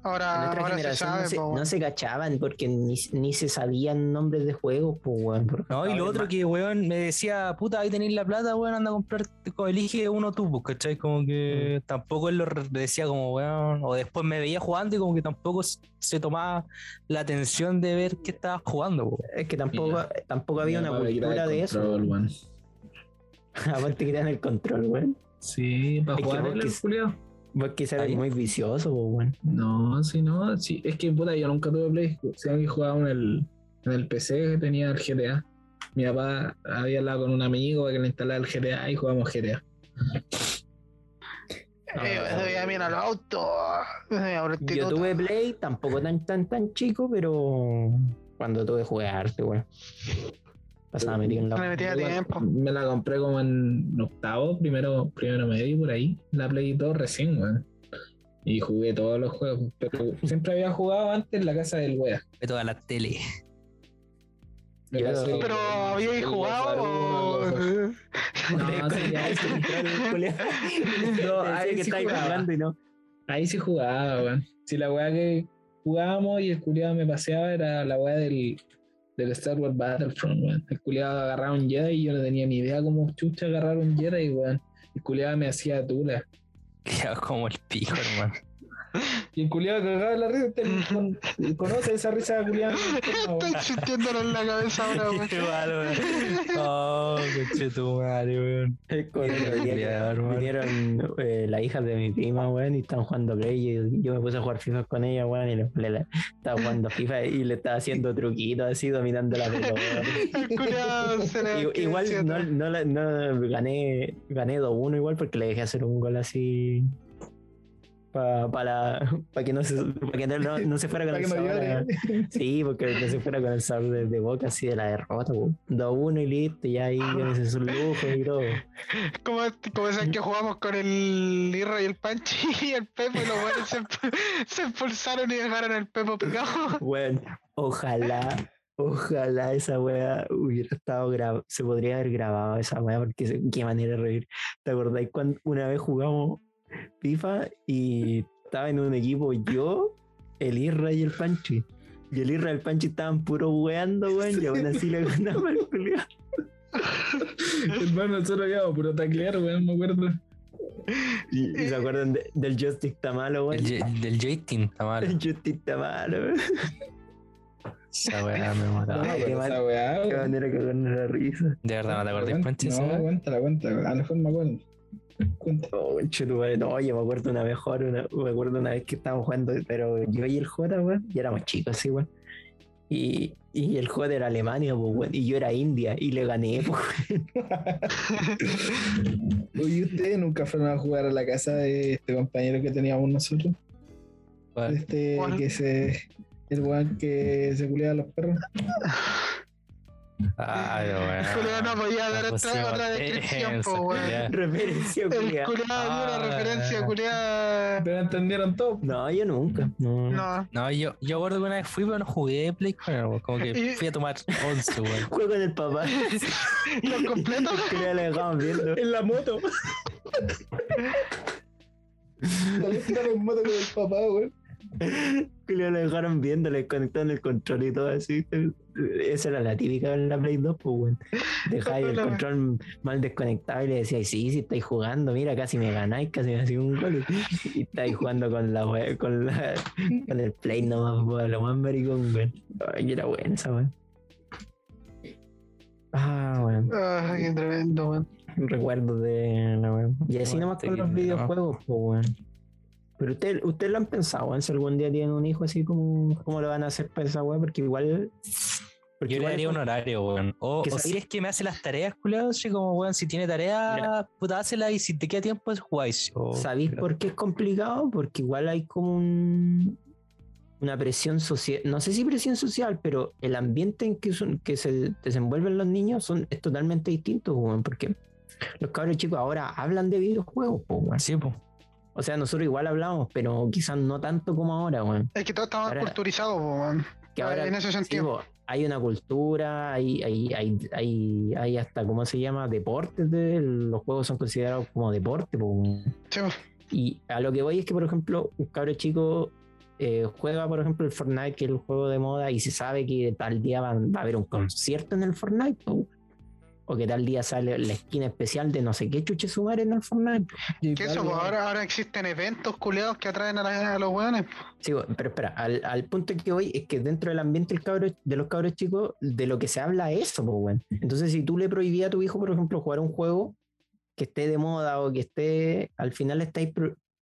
po. En Ahora, se sabe, no, se, po, no se cachaban porque ni, ni se sabían nombres de juegos, pues weón. No, y lo otro que, weón, me decía, puta, ahí tenéis la plata, weón, anda a comprar, co- elige uno tú, pues, ¿cachai? Como que Mm. tampoco él lo decía como, weón, o después me veía jugando y como que tampoco se tomaba la atención de ver qué estaba jugando, Es que tampoco, tampoco había una cultura de eso. control. Aparte que te dan el control, weón. Sí, para jugar el quizás eres Ahí. muy vicioso, pues weón. No, sí, no, sí. Es que puta, yo nunca tuve Play. Siempre que jugaba en el, en el PC que tenía el GTA. Mi papá había hablado con un amigo para que le instalara el GTA y jugamos GTA. Eh, me veía bien al auto. me veía por el Yo tuve Play, tampoco tan tan tan chico, pero cuando tuve jugué harto, weón. Pasaba metido en Me la. metía Yo tiempo. Me la compré como en octavo, primero, primero medio por ahí. La Play 2 recién, weón. Y jugué todos los juegos. Pero siempre había jugado antes en la casa del wea. De toda la tele. Me Yo- Pero el jugado. Gozar- No, sí, Ahí sí. No, ahí que sí jugaba. jugando y no. Ahí sí jugaba, weón. Si la weá que jugábamos y el culiado me paseaba era la weá del, del Star Wars Battlefront, weón. El culiado agarraba un Jedi y yo no tenía ni idea cómo chucha agarrar un Jedi, weón. El culiado me hacía tula. Ya como el pico, hermano. Y el culiado cagaba de la risa. te- con- conoce esa risa culiada. Estoy sintiéndolo en la cabeza ahora, weón. Qué malo, weón. Oh, coche tu madre, weón. Qué hermano. vinieron eh, las hijas de mi prima, weón, y estaban jugando Play. Y yo, me puse a jugar FIFA con ella, weón, y le, le- le- estaba jugando FIFA y le estaba haciendo truquitos así, dominando la pelota. El culiao se le I- quedó Igual no, no, la- no gané, gané 2-1 igual porque le dejé hacer un gol así para que, no, se, pa que no, no- se fuera con Para el sabor. a-. Sí, porque no se fuera con el sabor de, de boca así de la derrota. weón. 2-1 y listo, ya ahí yo hice sus lujos y todo. Como, como esas que jugamos con el Irra y el Panchi y el Pepo y los buenos se, se expulsaron y dejaron el Pepo picado. Bueno, ojalá, ojalá esa wea hubiera estado grabada, se podría haber grabado esa wea porque se- qué manera de reír. ¿Te acordáis cuando una vez jugamos FIFA y estaba en un equipo yo, el Irra y el Panchi? Y el Irra y el Panchi estaban puro weando, weón, y aún así le ganaba el culiao. Hermano, nosotros habíamos puro taclear, weón, me acuerdo. Y, y se acuerdan de- del joystick está malo, El, weón. del joystick está mal. El joystick está malo, weón. Esa weá me No, mataba. Pero qué esa mal- weá, Qué manera que la risa. De verdad, ¿no te acordás, Panchi? No, cuéntala, cuéntala. A lo mejor me acuerdo. Oh, no, yo me acuerdo una mejor, una, me acuerdo una vez que estábamos jugando, pero yo y el J, weón, y éramos chicos, sí, weón. Y, y el J era Alemania, pues, weón, y yo era India, y le gané, pues, Oye, ¿ustedes nunca fueron a jugar a la casa de este compañero que teníamos nosotros? ¿Cuál? Este ¿Cuál? que se. El weón que se culiaba a los perros. Ay, El culiao no podía dar otra, otra descripción, po, weón. Referencia, El culiao dio una Ah. referencia, culiao. Pero entendieron todo. No, yo nunca. No. No. No, yo, yo acuerdo que una vez fui, pero no jugué Play él, weón. Como que Y- fui a tomar once, weón. Juego con el papá. Los completos. Que viendo. En la moto. En moto con el papá. Que lo dejaron viendo, le conectaron el control y todo así. Esa era la típica en la Play 2, pues, weón. Dejáis el control mal desconectado y le decíais, sí, sí, estáis jugando, mira, casi me ganáis, casi me hacía un gol. Y estáis jugando con la con la, con el Play nomás, weón, lo más maricón, weón. Ay, era buena esa, weón. Ah, weón. Ah, qué tremendo, weón. Recuerdos de la weón. Y así Bueno, nomás con los quiero, ¿no? videojuegos, pues, weón. Pero ustedes usted lo han pensado, weón, si algún día tienen un hijo así, como cómo lo van a hacer para esa weón? Porque igual. Porque Yo le daría un horario, weón. O, o si es que me hace las tareas, culiado, así como, weón, si tiene tareas, puta, hácela y si te queda tiempo, es jugáis. O- ¿Sabéis por qué es complicado? Porque igual hay como un- una presión social, no sé si presión social, pero el ambiente en que, son- que se desenvuelven los niños son, es totalmente distinto, weón, porque los cabros chicos ahora hablan de videojuegos, weón. Sí, pues. O sea, nosotros igual hablamos, pero quizás no tanto como ahora, weón. Es que todo Ahora- culturizado, weón. Que ahora, en ese sentido. hay una cultura, hay, hay, hay, hay, hay hasta, ¿cómo se llama? Deportes, de, los juegos son considerados como deporte. Sí. Y a lo que voy es que, por ejemplo, un cabro chico eh, juega, por ejemplo, el Fortnite, que es el juego de moda, y se sabe que tal día va a haber un concierto en el Fortnite, po. O que tal día sale la esquina especial de no sé qué chuche sumar en el Fortnite. ¿Qué eso? Pues ahora, ahora existen eventos culiados que atraen a, la- a los weones. Sí, po, pero espera, al, al punto que voy es que dentro del ambiente del cabro- de los cabros chicos, de lo que se habla es eso, pues, weón. Entonces, si tú le prohibías a tu hijo, por ejemplo, jugar un juego que esté de moda o que esté, al final estáis,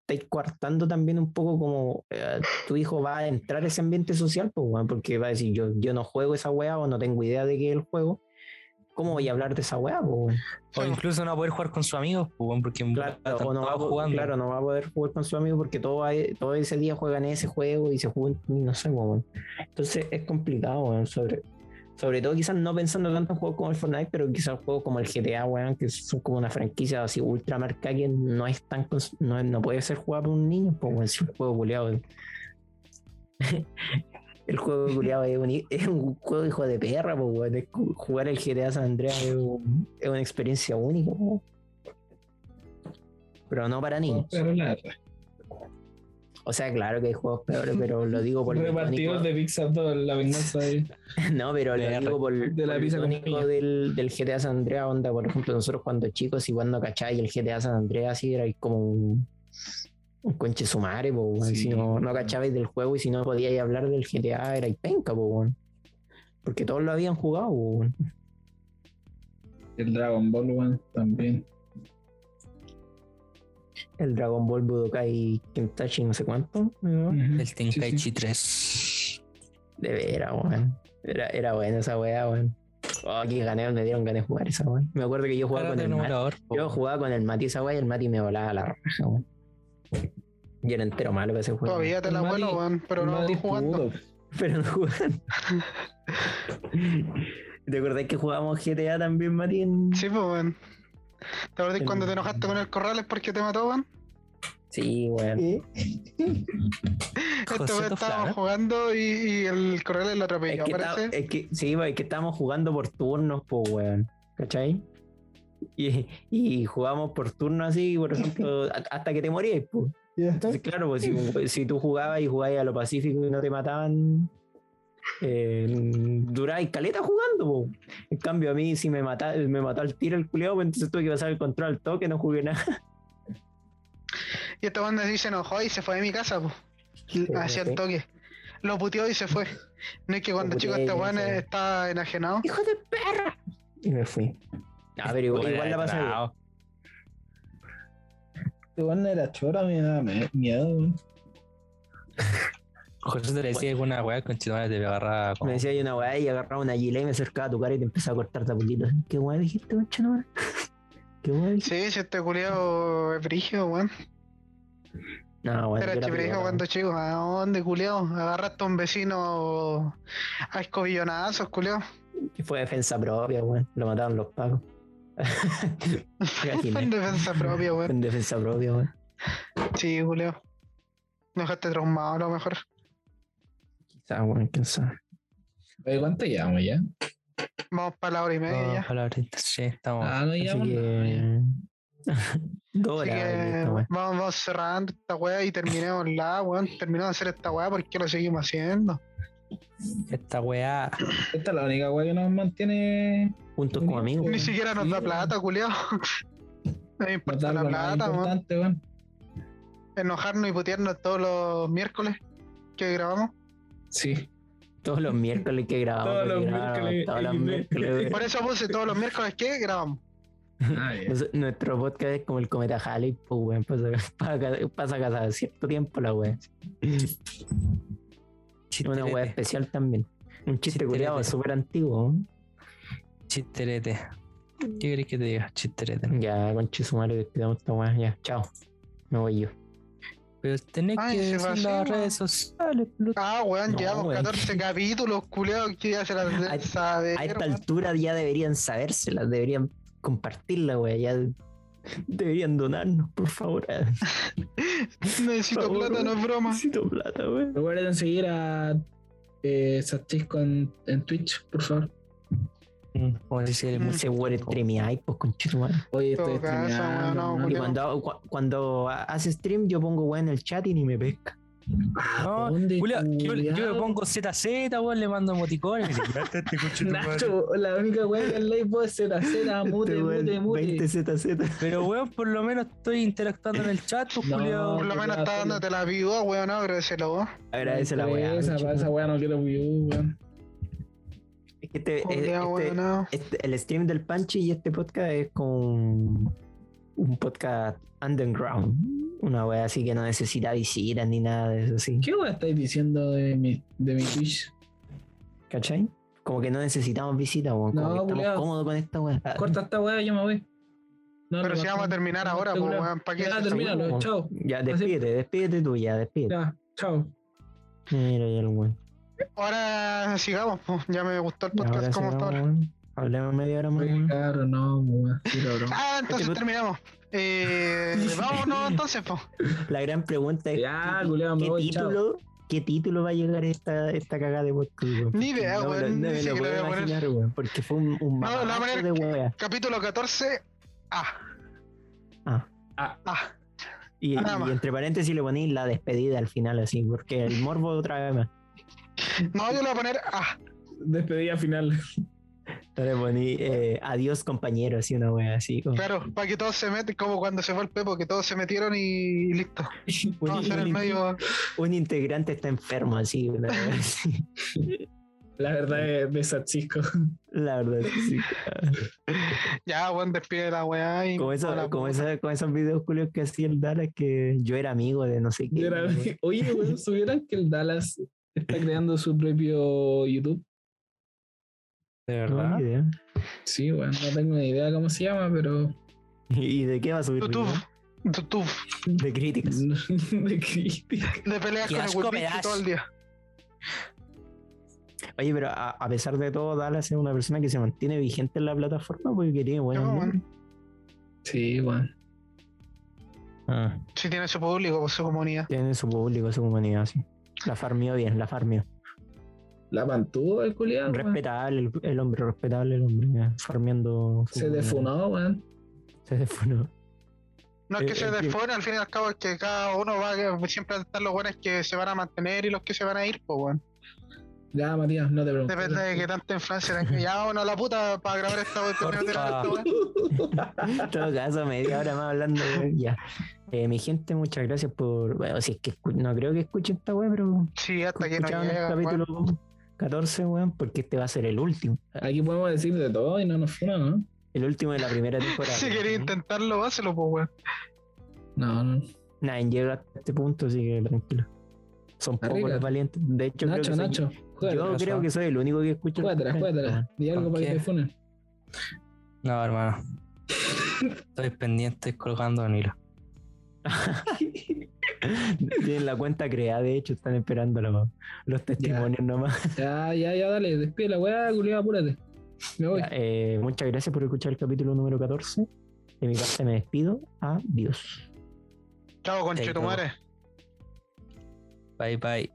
estáis coartando también un poco como eh, tu hijo va a entrar a ese ambiente social, pues, weón, porque va a decir, yo, yo no juego esa weá o no tengo idea de qué es el juego. ¿Cómo voy a hablar de esa weá? O incluso no poder jugar con sus amigos, pues, weón, porque Claro, o no va, a po- jugando. claro, no va a poder jugar con su amigo porque todo, va- todo ese día juegan ese juego y se juegan, no sé, weón. Entonces es complicado, weón, sobre, sobre todo quizás no pensando tanto en juegos como el Fortnite, pero quizás juegos como el GTA, weón, que son como una franquicia así ultra marca que no es tan, no, no puede ser jugado por un niño, pues, es un juego culeado. El juego culiado es, un es un juego hijo de perra, pues, weón. Jugar el GTA San Andreas es, un- es una experiencia única, weón. Pero no para niños. Pero la O sea, claro que hay juegos peores, pero lo digo por el repartidos de Pixar 2, la venganza de. No, pero lo digo por, de la por el pizza del, del GTA San Andreas, onda, por ejemplo, nosotros cuando chicos y cuando cacháis el GTA San Andreas, así era como un, un conche sumare, po, weón. Sí, si no, no weón. cachabais del juego y si no podíais hablar del GTA, era penca, po, porque todos lo habían jugado. po, weón. El Dragon Ball, weón, también. El Dragon Ball Budokai Kentachi, no sé cuánto. El Tenkaichi sí. 3. De veras, weón. Era, era buena esa weá, weón. Oh, aquí gané, me dieron ganas de jugar esa weón. Me acuerdo que yo jugaba con el Mati. po. Yo jugaba con el Mati esa weá y el Mati me volaba la raja, weón. Yo era entero malo para ese juego. Todavía te la vuelo, weón, pero no jugando. pudo. Pero no jugando. ¿Te acordás que jugábamos GTA también, Mati? en- Sí, pues, weón. ¿Te acordás cuando te enojaste con el Corrales porque te mató, weón? Sí, weón. Este weón Toflán, estábamos ¿eh? jugando y, y el Corrales lo Es atropelló, que, está- parece. es que, sí, es que estábamos jugando por turnos, pues, weón. ¿Cachai? Y, y jugamos por turnos así, por ejemplo, hasta que te morías, pues. Entonces, claro, pues si, si tú jugabas y jugabas a lo pacífico y no te mataban, eh, durabas caleta jugando. po. En cambio, a mí si me, mata, me mató al tiro el culiado, pues entonces tuve que pasar el control al toque, no jugué nada. Y este weón se enojó y se fue de mi casa, pues. Hacia el Sí. toque. Lo puteó y se fue. No es que cuando chico este weón está enajenado. ¡Hijo de perra! Y me fui. A ver, igual, igual la pasé bien. Bravo. Este weón era chora, me da miedo. José te decía alguna weá con chitomara te agarraba como. Me decía yo una weá y agarraba una gilet y me acercaba a tu cara y te empezaba a cortar poquito. ¿Qué weá dijiste, concha no? ¿Qué weá dijiste? Sí, si este culiao es brígido, weón. No, bueno, Era peor, cuando chico. ¿A dónde, culiao? Agarraste a un vecino a escobillonazos, culiao. Que fue defensa propia, weón. Lo mataron los pagos. En defensa propia, weón. en defensa propia, weón. Sí, Julio. Me dejaste traumado a lo mejor. Quizá, weón, quién sabe. Oye, ¿cuánto llevamos ya? Vamos para la hora y media Dos ya. palabritas, sí, estamos. Ah, no Así llevamos nada, ya. que. Dos horas. que vamos, vamos cerrando esta weá y terminemos la weón. Terminamos de hacer esta weá porque lo seguimos haciendo. Esta weá. Esta es la única weá que nos mantiene. Juntos como amigos. Ni weón. siquiera nos Sí, da weón. plata, culiao. No me importa la plata, weón. weón. Enojarnos y putearnos todos los miércoles que grabamos. Sí. Todos los miércoles que grabamos. Todos los grabamos, miércoles, Todos los miércoles. weón. Por eso puse todos los miércoles que grabamos. Ah, Nuestro podcast es como el cometa Halley, pues, weón. Pasa, pasa, pasa cada cierto tiempo la Una weá Chisterete. especial también. Un chiste culiado súper antiguo. Chisterete. ¿Qué querés que te diga? Chisterete. Ya, conche su madre, despidamos esta weá. Ya, chao. Me voy yo. Pero tenés Ay, que decir las weón. redes sociales, Pluto. Ah, weón, No, llevamos weón. 14 capítulos, culiados, que ya se las A- deben saber. A esta weón. altura ya deberían sabérselas, deberían compartirla, weá. Ya deberían donarnos, por favor. Necesito Por favor, plata, no es broma. Necesito plata, weón. Recuerden seguir a eh, Satchisco en, en Twitch, por favor. Mm, Como decía el Mm. Ese weón streamea pues conche su madre. Hoy Todo estoy caso, streameando, weón, no. Y Julio. cuando, cu- cuando hace stream, yo pongo weá en el chat y ni me pesca. ¿A No, Julia, yo, yo le pongo ZZ, weón, le mando emoticones. la única weá que live hacer a mute, Este mute, weón, mute. 20 ZZ. Pero weón, por lo menos estoy interactuando en el chat, pues No, culiao. Por lo menos está dándote la viva, weón, no, agradecelo vos. Agradece la weá. Esa, conche esa tu weá no quiero view, weón. Es que este, este- weón, este- el stream del Panchi y este podcast es con un podcast underground. Una wea así que no necesita visitas ni nada de eso, sí. ¿Qué weá estáis diciendo de mi, de mi Twitch? ¿Cachai? Como que no necesitamos visitas, weón. Como No, que estamos cómodos con esta wea. Corta esta weá, yo me voy. No, Pero no, si vamos a terminar no, ahora, pues, weón, ¿para qué Ya, termínalo, chao. Ya, despídete, despídete tú ya, despídete. Ya, chao. Mira ya el weón. Ahora sigamos, pues, ya me gustó el podcast como ahora. Hablemos media hora más. Claro, no. Ah, entonces Este- terminamos. Eh, vámonos entonces, pues. La gran pregunta es: Ya, ¿qué, culiao, me qué voy, chao. título? ¿Qué título va a llegar esta, esta cagada de podcast? Ni idea, weón, no ni me lo puedo voy a poner. imaginar, weón, porque fue un, un No, la mamarracho manera de wea. Capítulo 14. Ah. Ah. Ah. Ah. Y, y entre paréntesis le ponéis la despedida al final, así, porque el morbo otra vez más. No, yo le voy a poner ah. Despedida final. Le poní eh, adiós compañero, así una wea así. Como, Claro, para que todos se metan, como cuando se fue el Pepo, que todos se metieron y listo. un, Vamos a hacer el un- medio. un integrante está enfermo, así, una wea así. La verdad es de Satchisco. La verdad, sí. Ya, weón, despide la weá y. Como, eso, como, puta. esa- como esos videos culios que hacía el Dallas, que yo era amigo de no sé qué. Era-. Oye, weón, ¿supieran que el Dallas está creando su propio YouTube? De verdad. idea. Sí, weón, no tengo ni idea cómo se llama, pero ¿Y de qué va a subir? YouTube. YouTube. De críticas. de crítica. De peleas Qué con el todo el día. Oye, pero a, a pesar de todo, Dallas es una persona que se mantiene vigente en la plataforma porque tiene buenos No. Sí, weón. Ah. Si tiene su público, pues su comunidad. Tiene su público, su comunidad, sí. La farmió bien, la farmió. La mantuvo el culiado. Respetable el, el hombre, respetable el hombre, ya, farmeando. Se defunó, weón. Se defunó. No es que Eh, se eh, desfone, al fin y al cabo es que cada uno va a siempre están los buenos que se van a mantener y los que se van a ir, pues weón. Ya, Matías, no te pregunto. Depende de qué tanta influencia tenga. Ya vámonos a la puta para grabar esta de weá. En todo caso, media hora más hablando, weón, ya. Eh, mi gente, muchas gracias por. Bueno, si es que no creo que escuchen esta web, pero Sí, hasta que no llega. capítulo weón. 14, weón, porque este va a ser el último. Aquí podemos decir de todo y no nos funa, ¿no? El último de la primera temporada. Si queréis ¿no? intentarlo, hácelo, pues weón. No, no. Nadie llega hasta este punto, así que tranquilo. Son pocos los valientes. De hecho, creo Nacho, soy- Nacho, yo creo que soy el único que escucha. podcast, juégatela. Di algo ¿Por para que te funen. No, hermano. Estoy pendiente colgando en hilo. Tienen la cuenta creada, de hecho, están esperando la- los testimonios nomás. Ya, ya, ya, dale, despide la weá, culiado, apúrate. Me voy. Ya, eh, muchas gracias por escuchar el capítulo número 14. De mi parte me despido. Adiós. Chao, conchetumare. Bye bye.